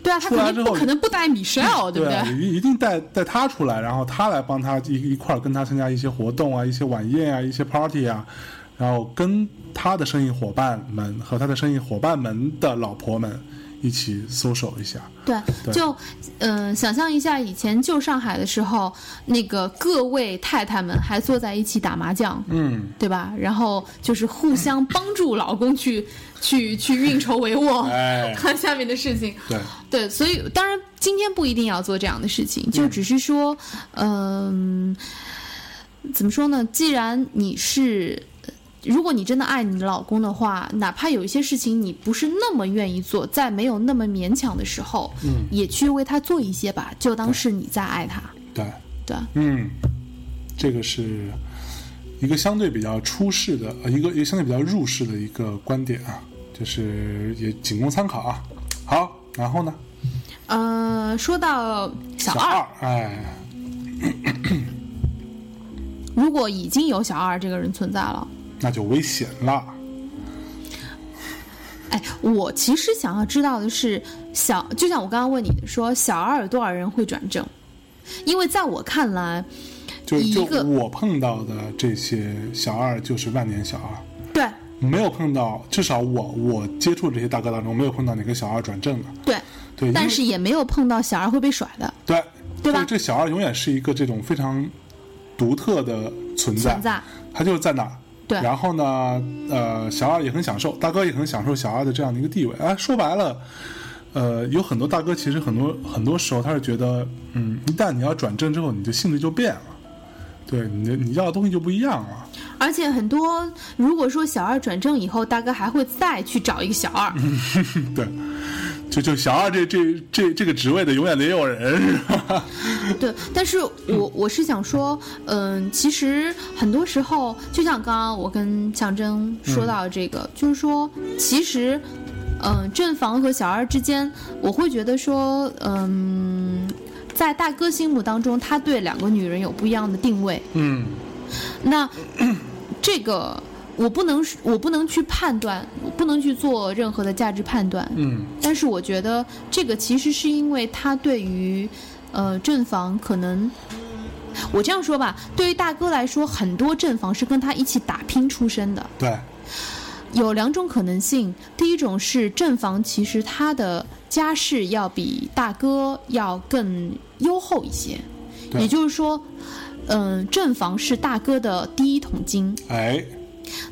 对啊，他肯定不可能不带米歇尔，对不啊对？一一定带带他出来，然后他来帮他一一块儿跟他参加一些活动啊，一些晚宴啊，一些 party 啊，然后跟他的生意伙伴们和他的生意伙伴们的老婆们一起 social 一下。对，对就嗯、呃想象一下以前旧上海的时候，那个各位太太们还坐在一起打麻将，嗯，对吧？然后就是互相帮助老公去 去去运筹帷幄，哎，看下面的事情。对，对，所以当然今天不一定要做这样的事情，就只是说，嗯、怎么说呢？既然你是。如果你真的爱你的老公的话，哪怕有一些事情你不是那么愿意做，在没有那么勉强的时候，嗯，也去为他做一些吧，就当是你在爱他。对，对，嗯，这个是一个相对比较出世的，呃，一个一个相对比较入世的一个观点啊，就是也仅供参考啊。好，然后呢，呃，说到小小二，哎，如果已经有小二这个人存在了，那就危险了。哎，我其实想要知道的是，小就像我刚刚问你的说，小二有多少人会转正？因为在我看来，就就一个我碰到的这些小二就是万年小二，对没有碰到，至少我我接触这些大哥当中没有碰到哪个小二转正的。对，对，但是也没有碰到小二会被甩的对对吧这小二永远是一个这种非常独特的存在，存在。他就是在哪儿对然后呢，呃，小二也很享受，大哥也很享受小二的这样的一个地位。哎，说白了，呃，有很多大哥其实很多很多时候他是觉得，嗯，一旦你要转正之后，你的性质就变了，对你的你要的东西就不一样了。而且很多，如果说小二转正以后，大哥还会再去找一个小二，对，就 就小二这这这这个职位的永远得有人，是吧？对，但是我我是想说，嗯，其实很多时候，就像刚刚我跟象征说到这个，就是说，其实，嗯，正房和小二之间，我会觉得说，嗯，在大哥心目当中，他对两个女人有不一样的定位。嗯，那 这个我不能，我不能去判断，我不能去做任何的价值判断。嗯，但是我觉得这个其实是因为他对于，呃，正房可能，我这样说吧，对于大哥来说，很多正房是跟他一起打拼出身的。对，有两种可能性，第一种是正房其实他的家世要比大哥要更优厚一些，也就是说，嗯、正房是大哥的第一桶金。哎，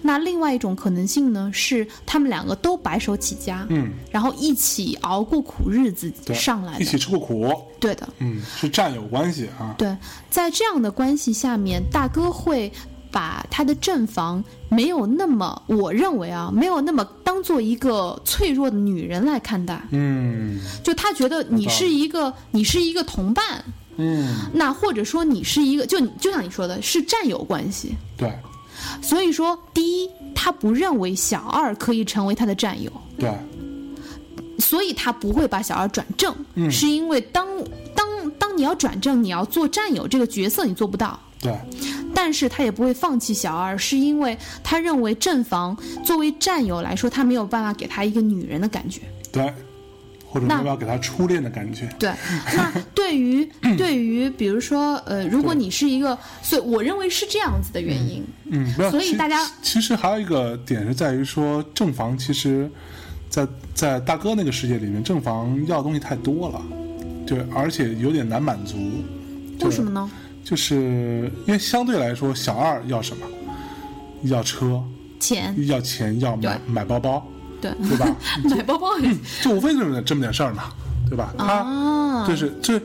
那另外一种可能性呢，是他们两个都白手起家，嗯，然后一起熬过苦日子，上来的。一起吃过苦，对的，嗯，是战友关系啊，对，在这样的关系下面，大哥会把他的正房没有那么，我认为啊，没有那么当做一个脆弱的女人来看待。嗯。就他觉得你是一个，你是一个同伴，嗯，那或者说你是一个，就就像你说的，是战友关系。对所以说，第一，他不认为小二可以成为他的战友，对，所以他不会把小二转正，嗯。是因为当当当你要转正，你要做战友这个角色，你做不到。对，但是他也不会放弃小二，是因为他认为正房作为战友来说，他没有办法给他一个女人的感觉。对，或者那要不要给他初恋的感觉？对，那对于 对于比如说呃，如果你是一个，所以我认为是这样子的原因。嗯，所以大家其实还有一个点是在于说，正房其实在，在大哥那个世界里面，正房要的东西太多了，对，而且有点难满足。为什么呢？就是因为相对来说，小二要什么？要车，钱，要钱，要买买包包，对，对吧？买包包也就无非就是这么点事儿嘛，对吧？他啊，就是这，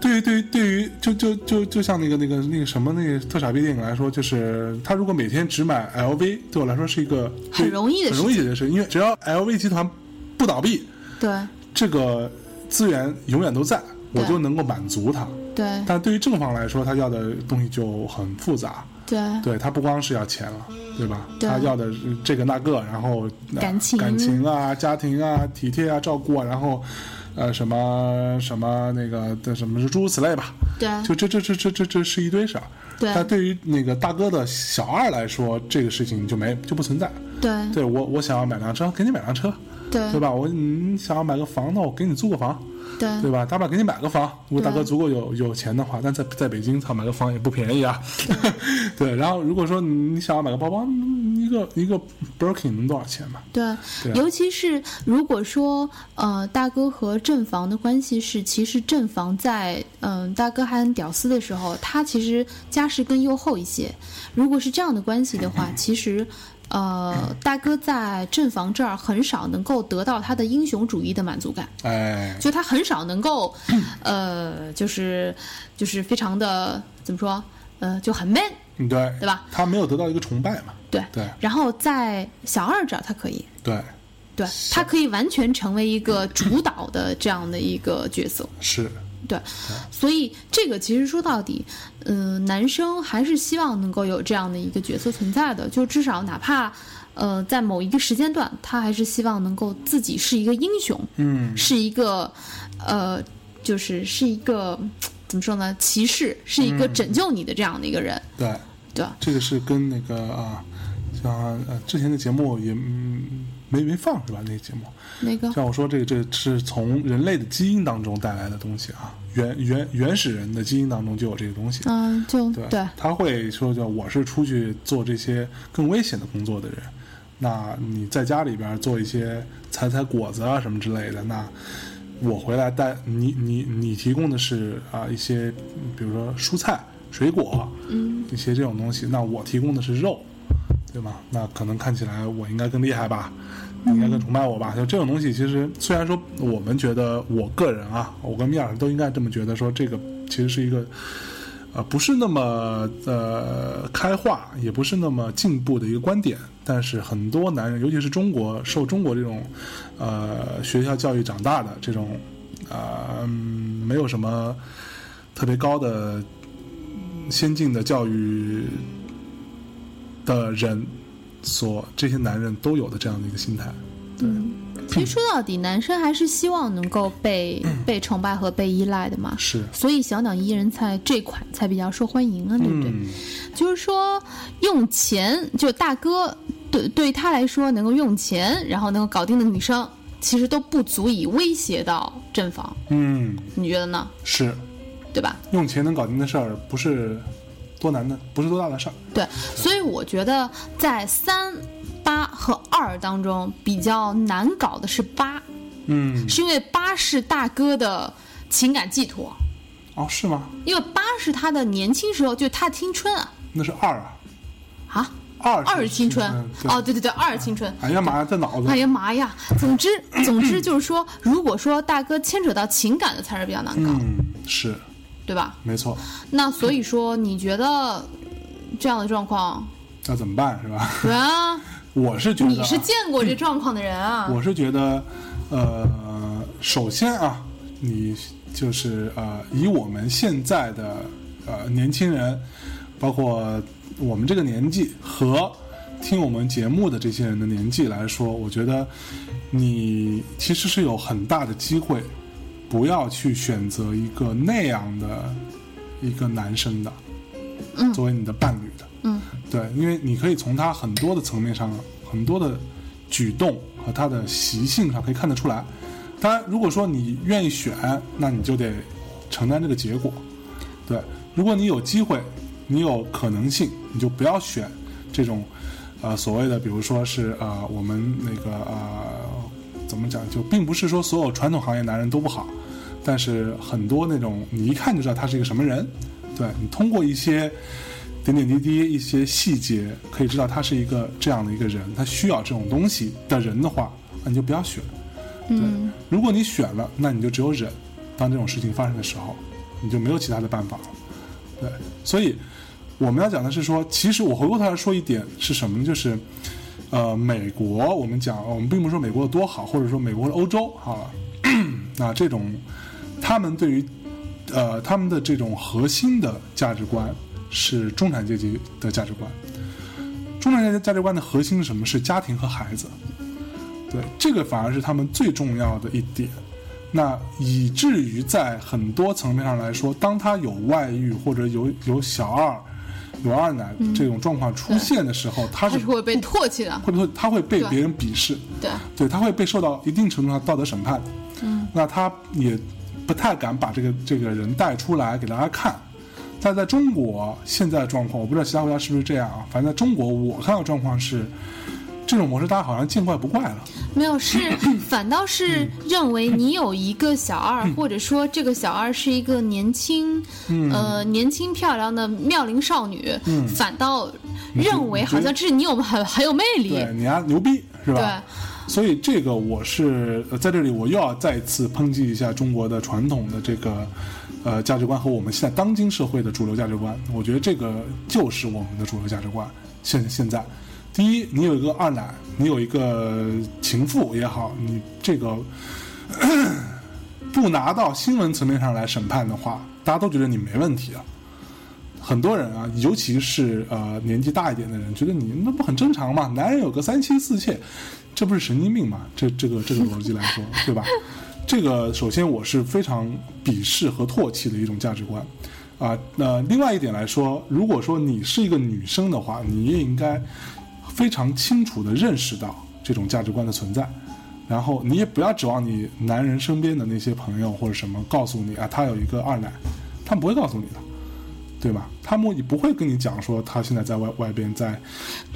对于对于对于就就就就像那个那个那个什么那个特傻逼电影来说，就是他如果每天只买 LV，对我来说是一个很容易的很容易解决事，因为只要 LV 集团不倒闭，对这个资源永远都在，我就能够满足他。对但对于正方来说，他要的东西就很复杂。对对他不光是要钱了，对吧？对他要的是这个那个，然后、呃感情感情啊、家庭啊、体贴啊、照顾啊，然后呃什么什么那个的什么是诸如此类吧。对就这这这这这这是一堆事儿。对但对于那个大哥的小二来说，这个事情就没就不存在。对对我我想要买辆车，给你买辆车，对对吧？我你想要买个房，那我给你租个房，对对吧？大不了给你买个房，如果大哥对足够有有钱的话，但在在北京，操买个房也不便宜啊。对，然后如果说你想要买个包包，嗯一个一个 Birkin 能多少钱嘛？对对啊尤其是如果说呃大哥和正房的关系是，其实正房在嗯、大哥还很屌丝的时候，他其实家世更优厚一些。如果是这样的关系的话，其实。呃，大哥在正房这儿很少能够得到他的英雄主义的满足感，哎，就他很少能够，呃，就是就是非常的怎么说，呃，就很 man，嗯对对吧？他没有得到一个崇拜嘛？对。对然后在小二这儿，他可以，对，对他可以完全成为一个主导的这样的一个角色，是，对，所以这个其实说到底，嗯、男生还是希望能够有这样的一个角色存在的，就至少哪怕，呃，在某一个时间段，他还是希望能够自己是一个英雄，嗯，是一个，呃，就是是一个怎么说呢，骑士，是一个拯救你的这样的一个人，对，对？这个是跟那个啊，像呃之前的节目也嗯没没放是吧？那个节目，那个，像我说这个，这是从人类的基因当中带来的东西啊，原原原始人的基因当中就有这个东西。嗯、就对，对他会说叫我是出去做这些更危险的工作的人，那你在家里边做一些采采果子啊什么之类的，那我回来带你你你提供的是啊一些比如说蔬菜、水果，嗯，一些这种东西，那我提供的是肉，对吧？那可能看起来我应该更厉害吧，你应该更崇拜我吧？就这种东西，其实虽然说我们觉得，我个人啊，我跟米尔都应该这么觉得，说这个其实是一个。呃，不是那么呃开化，也不是那么进步的一个观点，但是很多男人，尤其是中国受中国这种呃学校教育长大的这种啊、嗯没有什么特别高的先进的教育的人，所这些男人都有的这样的一个心态。嗯，其实说到底，男生还是希望能够被被崇拜和被依赖的嘛。是，所以小鸟依人才这款才比较受欢迎啊，对不对？嗯，就是说用钱，就大哥对对他来说能够用钱，然后能够搞定的女生，其实都不足以威胁到正房，嗯，你觉得呢？是对吧？用钱能搞定的事儿，不是多难的，不是多大的事儿。对，所以我觉得在三、八和二当中比较难搞的是八，嗯，是因为八是大哥的情感寄托，哦，是吗？因为八是他的年轻时候，就他青春啊。那是二啊，啊，二二是青春。哦，对对对，二是青春。哎呀妈呀，这脑子。哎呀妈呀！总之，总之就是说，如果说大哥牵扯到情感的才是比较难搞，嗯，是对吧？没错，那所以说，你觉得这样的状况，要怎么办是吧？对啊，我是觉得啊，你是见过这状况的人啊，我是觉得，呃，首先啊，你就是呃，以我们现在的呃年轻人，包括我们这个年纪和听我们节目的这些人的年纪来说，我觉得你其实是有很大的机会，不要去选择一个那样的一个男生的，嗯作为你的伴侣的。嗯对，因为你可以从他很多的层面上，很多的举动和他的习性上可以看得出来。当然，如果说你愿意选，那你就得承担这个结果。对，如果你有机会，你有可能性，你就不要选这种呃所谓的，比如说是呃我们那个呃怎么讲，就并不是说所有传统行业男人都不好，但是很多那种你一看就知道他是一个什么人。对你通过一些点点滴滴、一些细节，可以知道他是一个这样的一个人，他需要这种东西的人的话，那你就不要选。嗯如果你选了，那你就只有忍。当这种事情发生的时候，你就没有其他的办法了。对，所以我们要讲的是说，其实我回过头来说一点是什么呢？就是，呃，美国我们讲，我们并不是说美国有多好，或者说美国的欧洲好了，那这种他们对于呃他们的这种核心的价值观是中产阶级的价值观。中产阶级价值观的核心是什么？是家庭和孩子。对，这个反而是他们最重要的一点。那以至于在很多层面上来说，当他有外遇或者有有小二、有二奶这种状况出现的时候，他是他是会被唾弃的，会不会他会被别人鄙视？对，对，他会被受到一定程度上道德审判。嗯，那他也不太敢把这个这个人带出来给大家看。但在中国现在的状况，我不知道其他国家是不是这样啊。反正在中国，我看到状况是，这种模式大家好像见怪不怪了。没有是，反倒是认为你有一个小二，或者说这个小二是一个年轻，呃，年轻漂亮的妙龄少女，反倒认为好像这是你有很很有魅力，对，你丫牛逼是吧？对所以这个我是呃在这里我又要再次抨击一下中国的传统的这个呃价值观和我们现在当今社会的主流价值观。我觉得这个就是我们的主流价值观。现现在，第一，你有一个二奶，你有一个情妇也好，你这个 不拿到新闻层面上来审判的话，大家都觉得你没问题啊。很多人啊，尤其是呃年纪大一点的人，觉得你那不很正常吗？男人有个三妻四妾，这不是神经病吗？这这个这个逻辑来说，对吧？这个首先我是非常鄙视和唾弃的一种价值观啊。那另外一点来说，如果说你是一个女生的话，你也应该非常清楚的认识到这种价值观的存在。然后你也不要指望你男人身边的那些朋友或者什么告诉你啊，他有一个二奶，他们不会告诉你的，对吧？他们也不会跟你讲说他现在在外外边在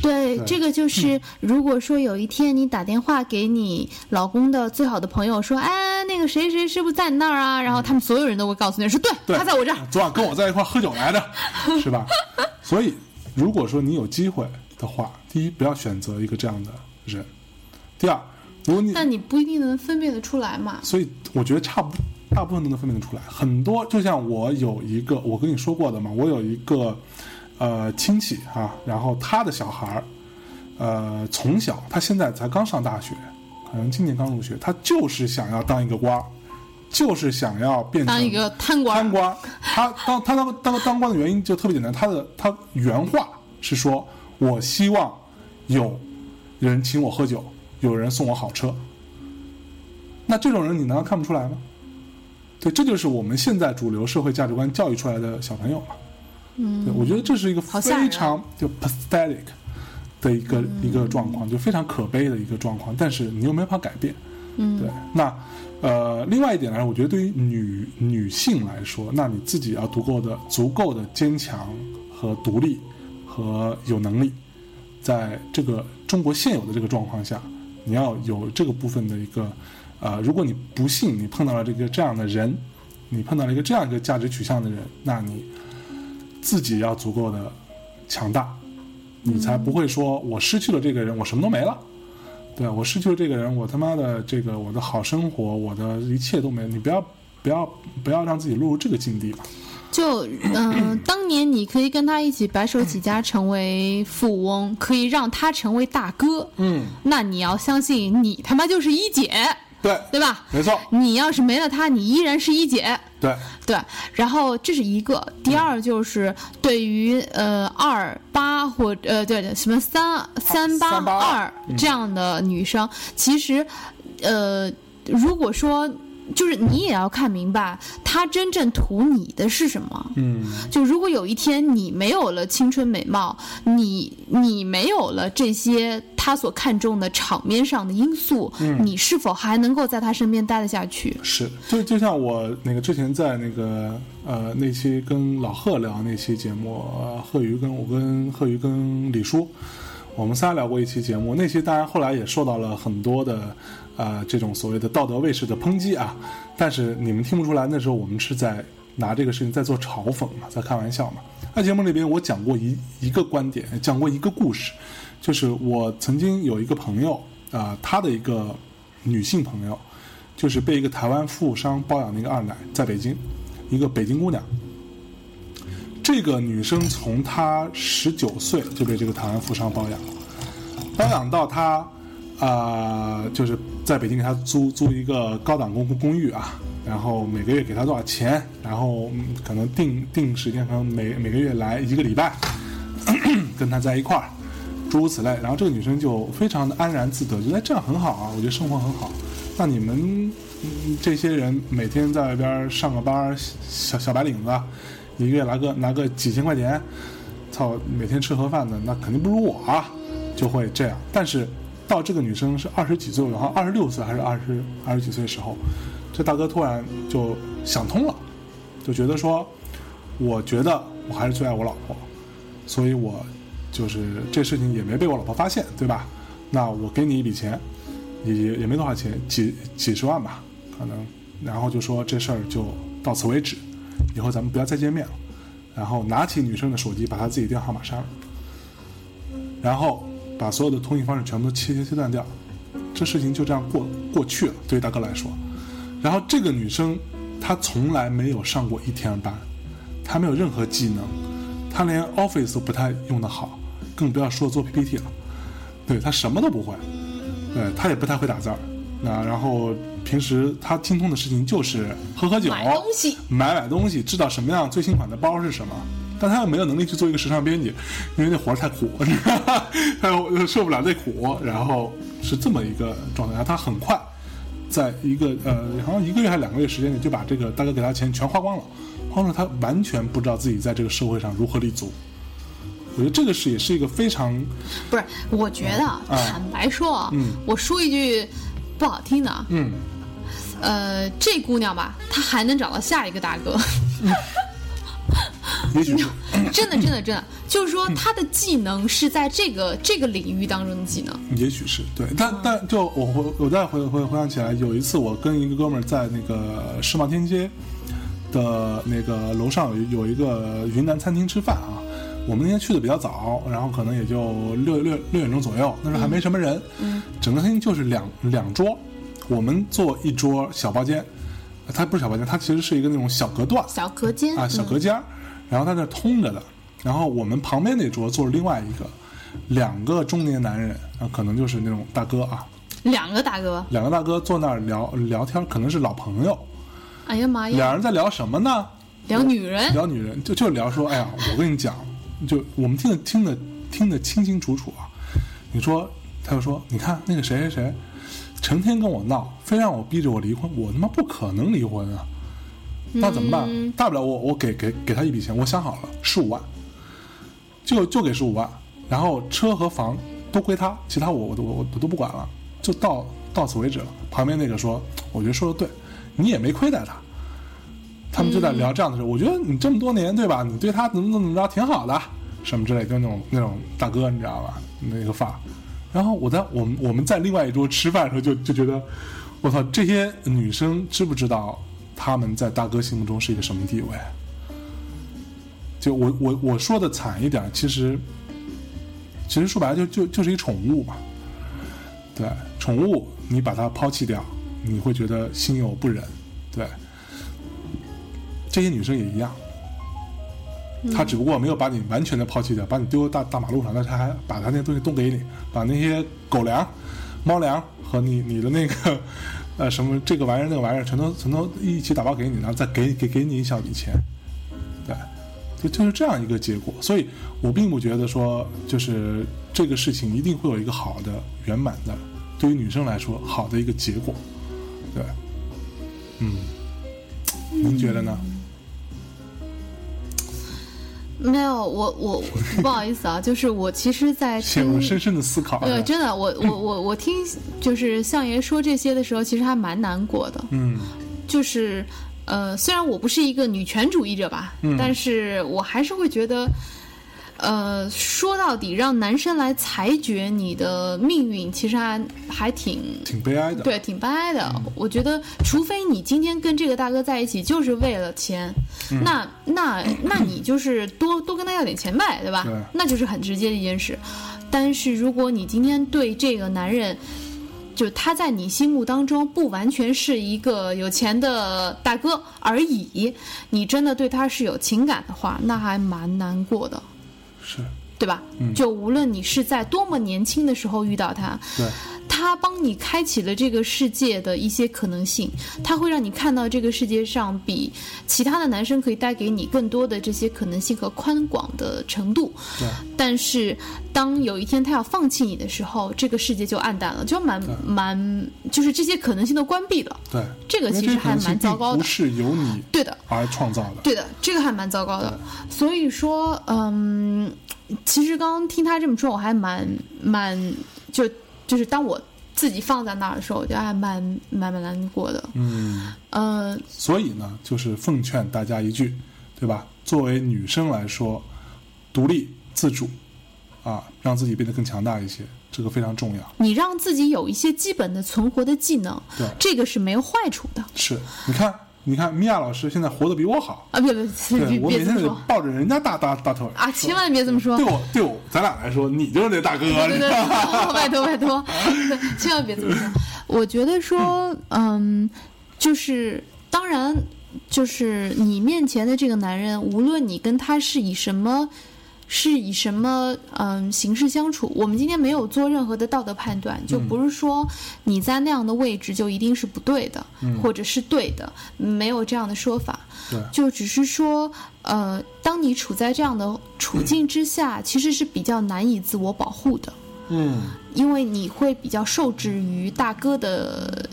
对，对这个就是，如果说有一天你打电话给你老公的最好的朋友说，哎，那个谁谁是不是在你那儿啊？然后他们所有人都会告诉你说，对，对他在我这儿。昨晚跟我在一块喝酒来的，是吧？所以如果说你有机会的话，第一不要选择一个这样的人，第二，如果你但你不一定能分辨得出来嘛。所以我觉得差不大部分都能分辨得出来。很多就像我有一个，我跟你说过的嘛，我有一个呃亲戚啊，然后他的小孩儿，呃，从小他现在才刚上大学，可能今年刚入学，他就是想要当一个官儿，就是想要变成当一个贪官，贪官。他当他当当当官的原因就特别简单，他的他原话是说：“我希望有人请我喝酒，有人送我好车。”那这种人你难道看不出来吗？对，这就是我们现在主流社会价值观教育出来的小朋友嘛。嗯，对，我觉得这是一个非常就 pathetic 的一个、一个状况，就非常可悲的一个状况，但是你又没法改变。嗯，对，那呃，另外一点来说，我觉得对于女女性来说，那你自己要足够的、足够的坚强和独立和有能力，在这个中国现有的这个状况下，你要有这个部分的一个呃，如果你不幸你碰到了这个这样的人，你碰到了一个这样一个价值取向的人，那你自己要足够的强大，你才不会说我失去了这个人，我什么都没了。对我失去了这个人，我他妈的这个我的好生活，我的一切都没了。你不要不要不要让自己落入这个境地吧。就嗯、当年你可以跟他一起白手起家成为富翁，可以让他成为大哥，嗯，那你要相信你他妈就是一姐，对，对吧？没错，你要是没了他，你依然是一姐。对，对，然后这是一个，第二就是对于呃二八或呃对对什么三三八382二这样的女生，其实呃如果说就是你也要看明白，他真正图你的是什么。嗯，就如果有一天你没有了青春美貌，你你没有了这些他所看重的场面上的因素，你是否还能够在他身边待得下去？是，就就像我那个之前在那个呃那期跟老贺聊那期节目，呃贺宇跟我跟贺宇跟李叔，我们仨聊过一期节目，那期当然后来也受到了很多的呃这种所谓的道德卫士的抨击啊，但是你们听不出来，那时候我们是在拿这个事情在做嘲讽嘛，在开玩笑嘛。在节目里边我讲过一一个观点，讲过一个故事，就是我曾经有一个朋友啊、他的一个女性朋友。就是被一个台湾富商包养的一个二奶，在北京，一个北京姑娘。这个女生从她十九岁就被这个台湾富商包养，包养到她啊、就是在北京给她租租一个高档公公寓啊，然后每个月给她多少钱，然后、可能定定时间，可能每每个月来一个礼拜，跟她在一块儿，诸如此类。然后这个女生就非常的安然自得，觉得这样很好啊，我觉得生活很好。那你们、这些人每天在外边上个班，小小白领子，一个月拿个拿个几千块钱，操，每天吃盒饭的，那肯定不如我啊，就会这样。但是到这个女生是二十几岁，然后二十六岁还是二十二十几岁的时候，这大哥突然就想通了，就觉得说，我觉得我还是最爱我老婆，所以我就是这事情也没被我老婆发现，对吧？那我给你一笔钱，也也也没多少钱，几几十万吧，可能，然后就说这事儿就到此为止，以后咱们不要再见面了。然后拿起女生的手机，把她自己电话号码删了，然后把所有的通信方式全部都切切切断掉，这事情就这样过过去了。对于大哥来说，然后这个女生她从来没有上过一天班，她没有任何技能，她连 Office 都不太用得好，更不要说做 PPT 了。对她什么都不会，对她也不太会打字儿。那然后平时她精通的事情就是喝喝酒、买东西买买东西，知道什么样最新款的包是什么。但他又没有能力去做一个时尚编辑，因为那活儿太苦，你知道吧？他又受不了那苦，然后是这么一个状态。然后她很快，在一个呃，好像一个月还是两个月时间内，就把这个大哥给他钱全花光了，花光了，他完全不知道自己在这个社会上如何立足。我觉得这个是也是一个非常不是，我觉得啊坦白说啊，嗯我说一句不好听的啊，嗯呃，这姑娘吧，她还能找到下一个大哥，真的，真的，真的，就是说他的技能是在这个这个领域当中的技能。也许是对，但但就我回我再回回回想起来，有一次我跟一个哥们儿在那个世贸天街的那个楼上有有一个云南餐厅吃饭啊，我们那天去的比较早，然后可能也就六六六点钟左右，那时候还没什么人，嗯，整个餐厅就是两两桌，我们坐一桌小包间，它不是小包间，它其实是一个那种小隔断。小隔间啊，小隔间儿，然后它那通着的，然后我们旁边那桌坐着另外一个，两个中年男人啊，可能就是那种大哥啊，嗯两个大哥，两个大哥坐那儿聊聊天，可能是老朋友，哎呀妈呀，两人在聊什么呢？聊女人，聊女人，就就聊说，哎呀，我跟你讲，就我们听得听得听得清清楚楚啊。你说，他就说，你看那个谁谁谁，成天跟我闹，非让我逼着我离婚，我他妈不可能离婚啊。那怎么办？嗯大不了我我给给给他一笔钱，我想好了，十五万，就就给十五万，然后车和房都归他，其他我我都我我都不管了，就到到此为止了。旁边那个说，我觉得说的对，你也没亏待他。他们就在聊这样的事，我觉得你这么多年对吧？你对他怎么怎么着挺好的，什么之类，就那种那种大哥，你知道吧？那个范儿。然后我在我们我们在另外一桌吃饭的时候就就觉得，我操，这些女生知不知道她们在大哥心目中是一个什么地位？就我我我说的惨一点，其实其实说白了就就就是一宠物嘛。对，宠物你把它抛弃掉，你会觉得心有不忍。对，这些女生也一样，他只不过没有把你完全的抛弃掉，把你丢到大大马路上，但是她还把他那东西都给你，把那些狗粮、猫粮和你你的那个呃什么这个玩意儿那个玩意儿全都全都一起打包给你，然后再给给给你一小笔钱，对，就就是这样一个结果。所以我并不觉得说就是这个事情一定会有一个好的圆满的，对于女生来说好的一个结果，对，嗯，您觉得呢？没有，我我不好意思啊，就是我其实，在 听陷入深深的思考。对，真的，我我我我听就是相爷说这些的时候，其实还蛮难过的。嗯就是呃，虽然我不是一个女权主义者吧，嗯但是我还是会觉得，呃，说到底，让男生来裁决你的命运，其实还还挺挺悲哀的。对，挺悲哀的。嗯我觉得，除非你今天跟这个大哥在一起就是为了钱，嗯那那那你就是多 多跟他要点钱呗，对吧？对那就是很直接的一件事。但是如果你今天对这个男人，就他在你心目当中不完全是一个有钱的大哥而已，你真的对他是有情感的话，那还蛮难过的。是，对吧？嗯。就无论你是在多么年轻的时候遇到他，对，他帮你开启了这个世界的一些可能性，他会让你看到这个世界上比其他的男生可以带给你更多的这些可能性和宽广的程度。对，但是当有一天他要放弃你的时候，这个世界就暗淡了，就蛮蛮，就是这些可能性都关闭了。对，这个其实还蛮糟糕的不是由你对的，而创造的。对的，这个还蛮糟糕的。所以说，嗯，其实刚刚听他这么说，我还蛮蛮就就是当我自己放在那儿的时候，我觉得还蛮蛮蛮难过的。嗯，呃，所以呢，就是奉劝大家一句，对吧？作为女生来说，独立自主，啊，让自己变得更强大一些，这个非常重要。你让自己有一些基本的存活的技能，对这个是没有坏处的是，你看，你看，米娅老师现在活得比我好，啊！别别我每天得抱着人家大大大腿啊！千万别这么说对。我对我咱俩来说，你就是那大哥，对对对，拜托拜托，对千万别这么说。我觉得说，嗯，就是当然，就是你面前的这个男人，无论你跟他是以什么。是以什么嗯形式相处？我们今天没有做任何的道德判断，就不是说你在那样的位置就一定是不对的，或者是对的，没有这样的说法。就只是说，呃，当你处在这样的处境之下，其实是比较难以自我保护的，嗯，因为你会比较受制于大哥的，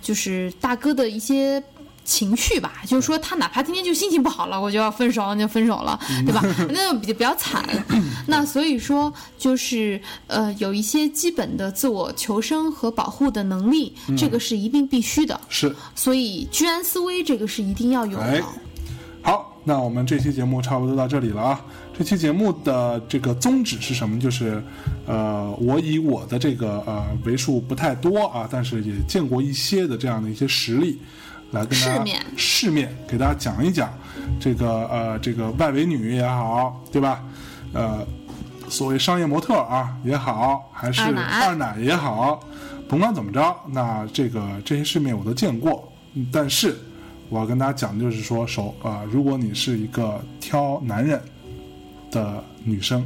就是大哥的一些。情绪吧，就是说他哪怕今天就心情不好了，我就要分手，那就分手了，对吧？那就比比较惨。那所以说，就是呃，有一些基本的自我求生和保护的能力，这个是一定必须的。是。所以居安思危，这个是一定要有的。哎好，那我们这期节目差不多到这里了啊。这期节目的这个宗旨是什么？就是，呃，我以我的这个呃为数不太多啊，但是也见过一些的这样的一些实例，来跟大家世面。世面给大家讲一讲这个呃这个外围女也好，对吧？呃，所谓商业模特啊也好，还是二奶。也好，甭管怎么着，那这个这些世面我都见过，嗯但是我要跟大家讲的，就是说首啊、如果你是一个挑男人的女生，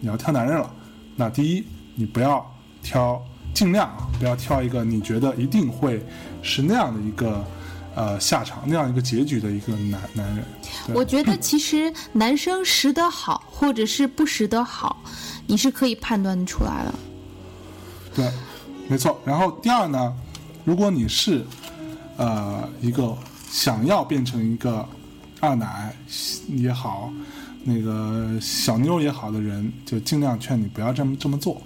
你要挑男人了，那第一，你不要挑，尽量啊，不要挑一个你觉得一定会是那样的一个呃下场，那样一个结局的一个男男人。我觉得其实男生识得好，或者是不识得好，你是可以判断出来的。对，没错。然后第二呢，如果你是呃一个想要变成一个二奶也好，那个小妞也好的人，就尽量劝你不要这么这么做。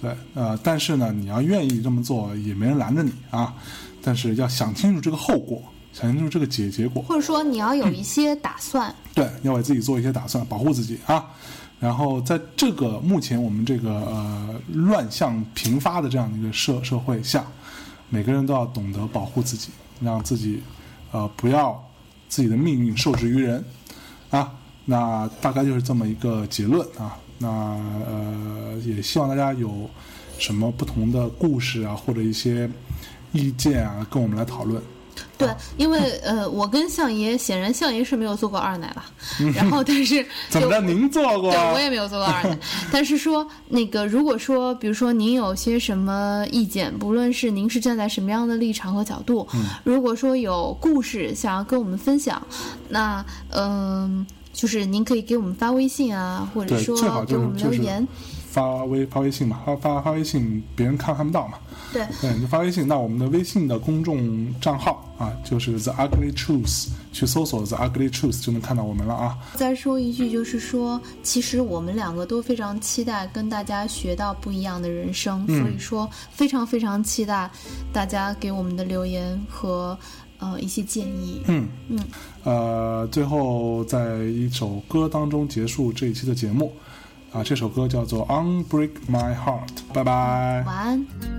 对，呃，但是呢，你要愿意这么做，也没人拦着你啊。但是要想清楚这个后果，想清楚这个结结果。或者说你要有一些打算。对，要为自己做一些打算，保护自己啊。然后在这个目前我们这个呃乱象频发的这样的一个社社会下，每个人都要懂得保护自己，让自己呃不要自己的命运受制于人啊。那大概就是这么一个结论啊。那呃也希望大家有什么不同的故事啊，或者一些意见啊，跟我们来讨论。对，因为呃，我跟相爷显然相爷是没有做过二奶了，然后但是就 怎么着？您做过？对，我也没有做过二奶。但是说那个，如果说，比如说您有些什么意见，不论是您是站在什么样的立场和角度，嗯如果说有故事想要跟我们分享，那嗯、就是您可以给我们发微信啊，或者说给我们留言。发微发微信嘛，发发发微信，别人看看不到嘛。对，对，你就发微信。那我们的微信的公众账号啊，就是 The Ugly Truth，去搜索 The Ugly Truth 就能看到我们了啊。再说一句，就是说，其实我们两个都非常期待跟大家学到不一样的人生，嗯所以说非常非常期待大家给我们的留言和呃一些建议。嗯嗯，呃，最后在一首歌当中结束这一期的节目啊，这首歌叫做《Unbreak My Heart》，拜拜。晚安。